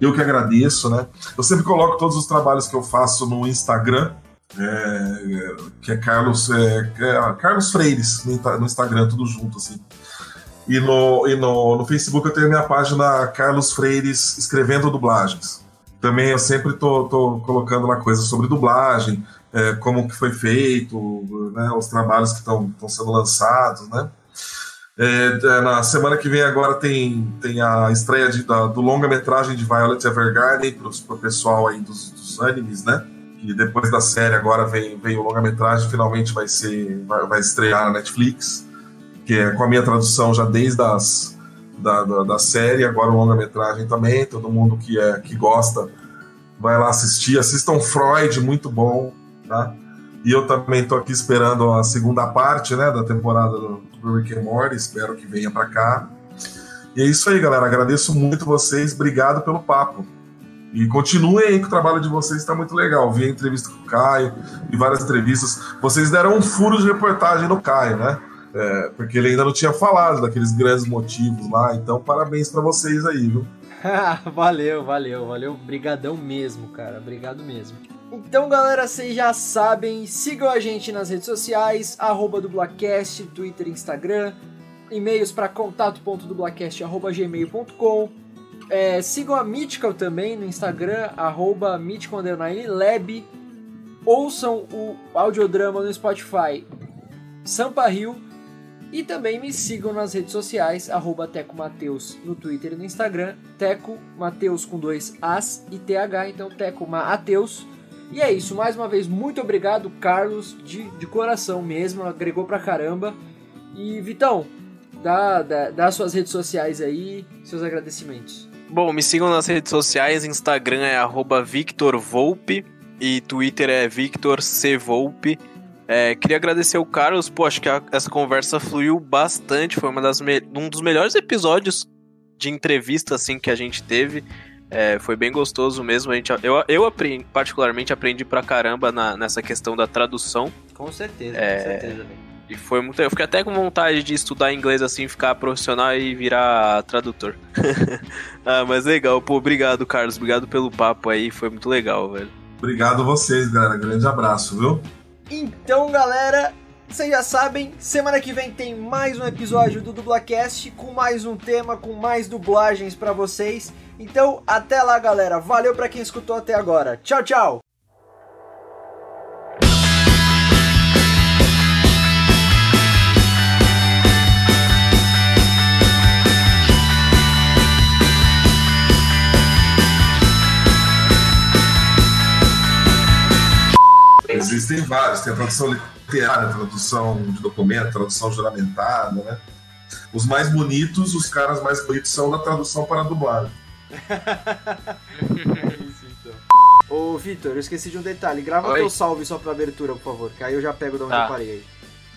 Eu que agradeço, né? Eu sempre coloco todos os trabalhos que eu faço no Instagram, é, que é Carlos, é, é Carlos Freires no Instagram, tudo junto, assim. E no, e no, no Facebook eu tenho a minha página Carlos Freires escrevendo dublagens. Também eu sempre tô, tô colocando lá coisas sobre dublagem, é, como que foi feito, né, os trabalhos que estão sendo lançados, né? É, é, na semana que vem agora tem, tem a estreia de, da, do longa-metragem de Violet Evergarden para o pessoal aí dos, dos animes, né? E depois da série agora vem, vem o longa-metragem, finalmente vai ser vai, vai, estrear na Netflix, que é com a minha tradução já desde as, da, da, da série, agora o longa-metragem também, todo mundo que, é, que gosta vai lá assistir, assistam Freud, muito bom, tá? E eu também estou aqui esperando a segunda parte, né, da temporada do, do Rick and Morty, espero que venha para cá. E é isso aí, galera, agradeço muito vocês, obrigado pelo papo. E continuem aí que o trabalho de vocês está muito legal. Vi a entrevista com o Caio e várias entrevistas. Vocês deram um furo de reportagem no Caio, né? É, porque ele ainda não tinha falado daqueles grandes motivos lá. Então, parabéns para vocês aí, viu? valeu, valeu, valeu. Brigadão mesmo, cara. Obrigado mesmo. Então, galera, vocês já sabem, sigam a gente nas redes sociais, arroba dublacast, Twitter Instagram, e-mails para contato.dublacast.gmail.com é, sigam a Mythical também no Instagram, arroba Lab, ouçam o audiodrama no Spotify Sampa Rio e também me sigam nas redes sociais, arroba Mateus no Twitter e no Instagram, Teco Mateus com dois As e TH, então Teco Mateus e é isso, mais uma vez, muito obrigado, Carlos, de, de coração mesmo, agregou pra caramba. E Vitão, dá, dá, dá suas redes sociais aí, seus agradecimentos. Bom, me sigam nas redes sociais, Instagram é VictorVolpe e Twitter é VictorCVolpe. É, queria agradecer o Carlos, pô, acho que a, essa conversa fluiu bastante, foi uma das um dos melhores episódios de entrevista assim que a gente teve. É, foi bem gostoso mesmo. A gente, eu, eu aprendi, particularmente aprendi pra caramba na, nessa questão da tradução. Com certeza, é, com certeza. E foi muito. Eu fiquei até com vontade de estudar inglês assim, ficar profissional e virar tradutor. ah, mas legal, pô, obrigado, Carlos. Obrigado pelo papo aí, foi muito legal, velho. Obrigado a vocês, galera. Grande abraço, viu? Então, galera, vocês já sabem, semana que vem tem mais um episódio do Dublacast com mais um tema, com mais dublagens para vocês. Então, até lá, galera. Valeu para quem escutou até agora. Tchau, tchau. Existem vários, tem a tradução literária, tradução de documento, tradução juramentada, né? Os mais bonitos, os caras mais bonitos são da tradução para dublagem é isso então. Ô, Vitor, eu esqueci de um detalhe. Grava Oi? teu salve só pra abertura, por favor, que aí eu já pego de onde tá. eu parei aí.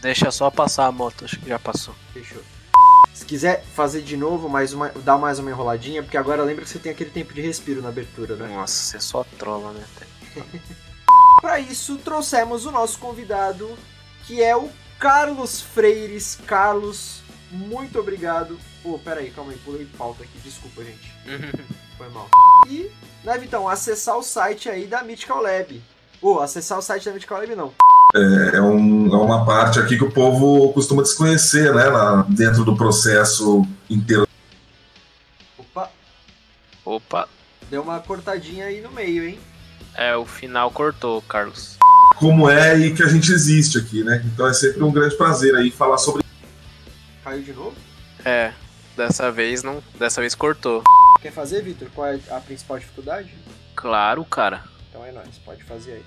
Deixa só passar a moto, acho que já passou. Fechou. Se quiser fazer de novo, mais uma, dá mais uma enroladinha, porque agora lembra que você tem aquele tempo de respiro na abertura, né? Nossa, você só trola, né? Para isso, trouxemos o nosso convidado, que é o Carlos Freires. Carlos, muito obrigado Pô, pera aí, calma aí, pulei pauta aqui, desculpa, gente. Foi mal. E, né, Vitão, acessar o site aí da Mythical Lab. Pô, acessar o site da Mythical Lab não. É, é, um, é uma parte aqui que o povo costuma desconhecer, né, lá dentro do processo inteiro. Opa, Opa, Deu uma cortadinha aí no meio, hein? É, o final cortou, Carlos. Como é e que a gente existe aqui, né? Então é sempre um grande prazer aí falar sobre. Caiu de novo? É, dessa vez não. Dessa vez cortou. Quer fazer, Vitor? Qual é a principal dificuldade? Claro, cara. Então é nóis, pode fazer aí.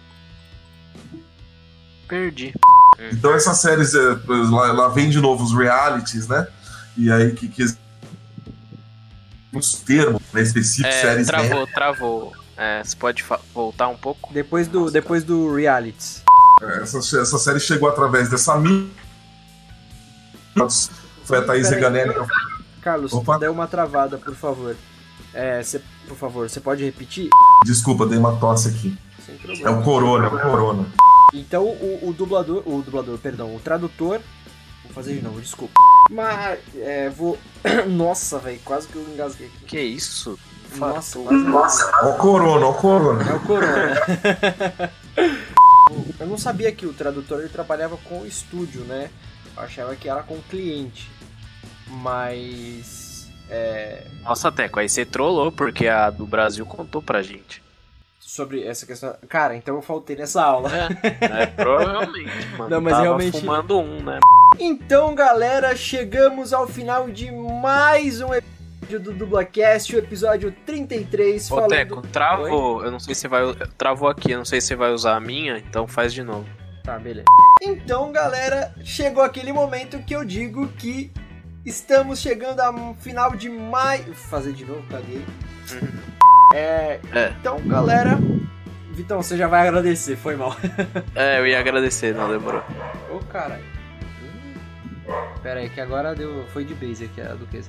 Perdi. Então essas séries, é, lá, lá vem de novo os realities, né? E aí que. que os termos né, específicos, É, séries travou, travou. É, você pode voltar um pouco? Depois do, Nossa, depois do reality. É, Essa, essa série chegou através dessa mídia. Foi a Thaís. Eganelli. Carlos, Opa. deu uma travada, por favor. É, cê, por favor, você pode repetir? Desculpa, dei uma tosse aqui. Sem É o Corona, é o Corona. Então o, o dublador, o dublador, perdão, o tradutor. Vou fazer de novo, desculpa. Mas, é, vou. Nossa, velho, quase que eu engasguei aqui. Que isso? Nossa. Ó o Corona, ó o Corona. É o Corona. eu não sabia que o tradutor ele trabalhava com o estúdio, né? Eu achava que era com o cliente. Mas. É, Nossa, Teco, aí você trollou, porque a do Brasil contou pra gente. sobre essa questão. Cara, então eu faltei nessa aula. É, provavelmente, mano. Não, mas Tava realmente- fumando um, né? Então, galera, chegamos ao final de mais um episódio do Dublacast, o episódio 33, Ô, falando... Teco, travou. Eu não sei se vai. Travou aqui, eu não sei se vai usar a minha, então faz de novo. Tá, beleza. Então, galera, chegou aquele momento que eu digo que estamos chegando ao final de maio... Vou fazer de novo, caguei. É, É. Então, galera... Vitão, você já vai agradecer, foi mal. É, eu ia agradecer, não demorou. Ô, caralho. Pera aí, que agora deu... foi de base aqui a duquesa.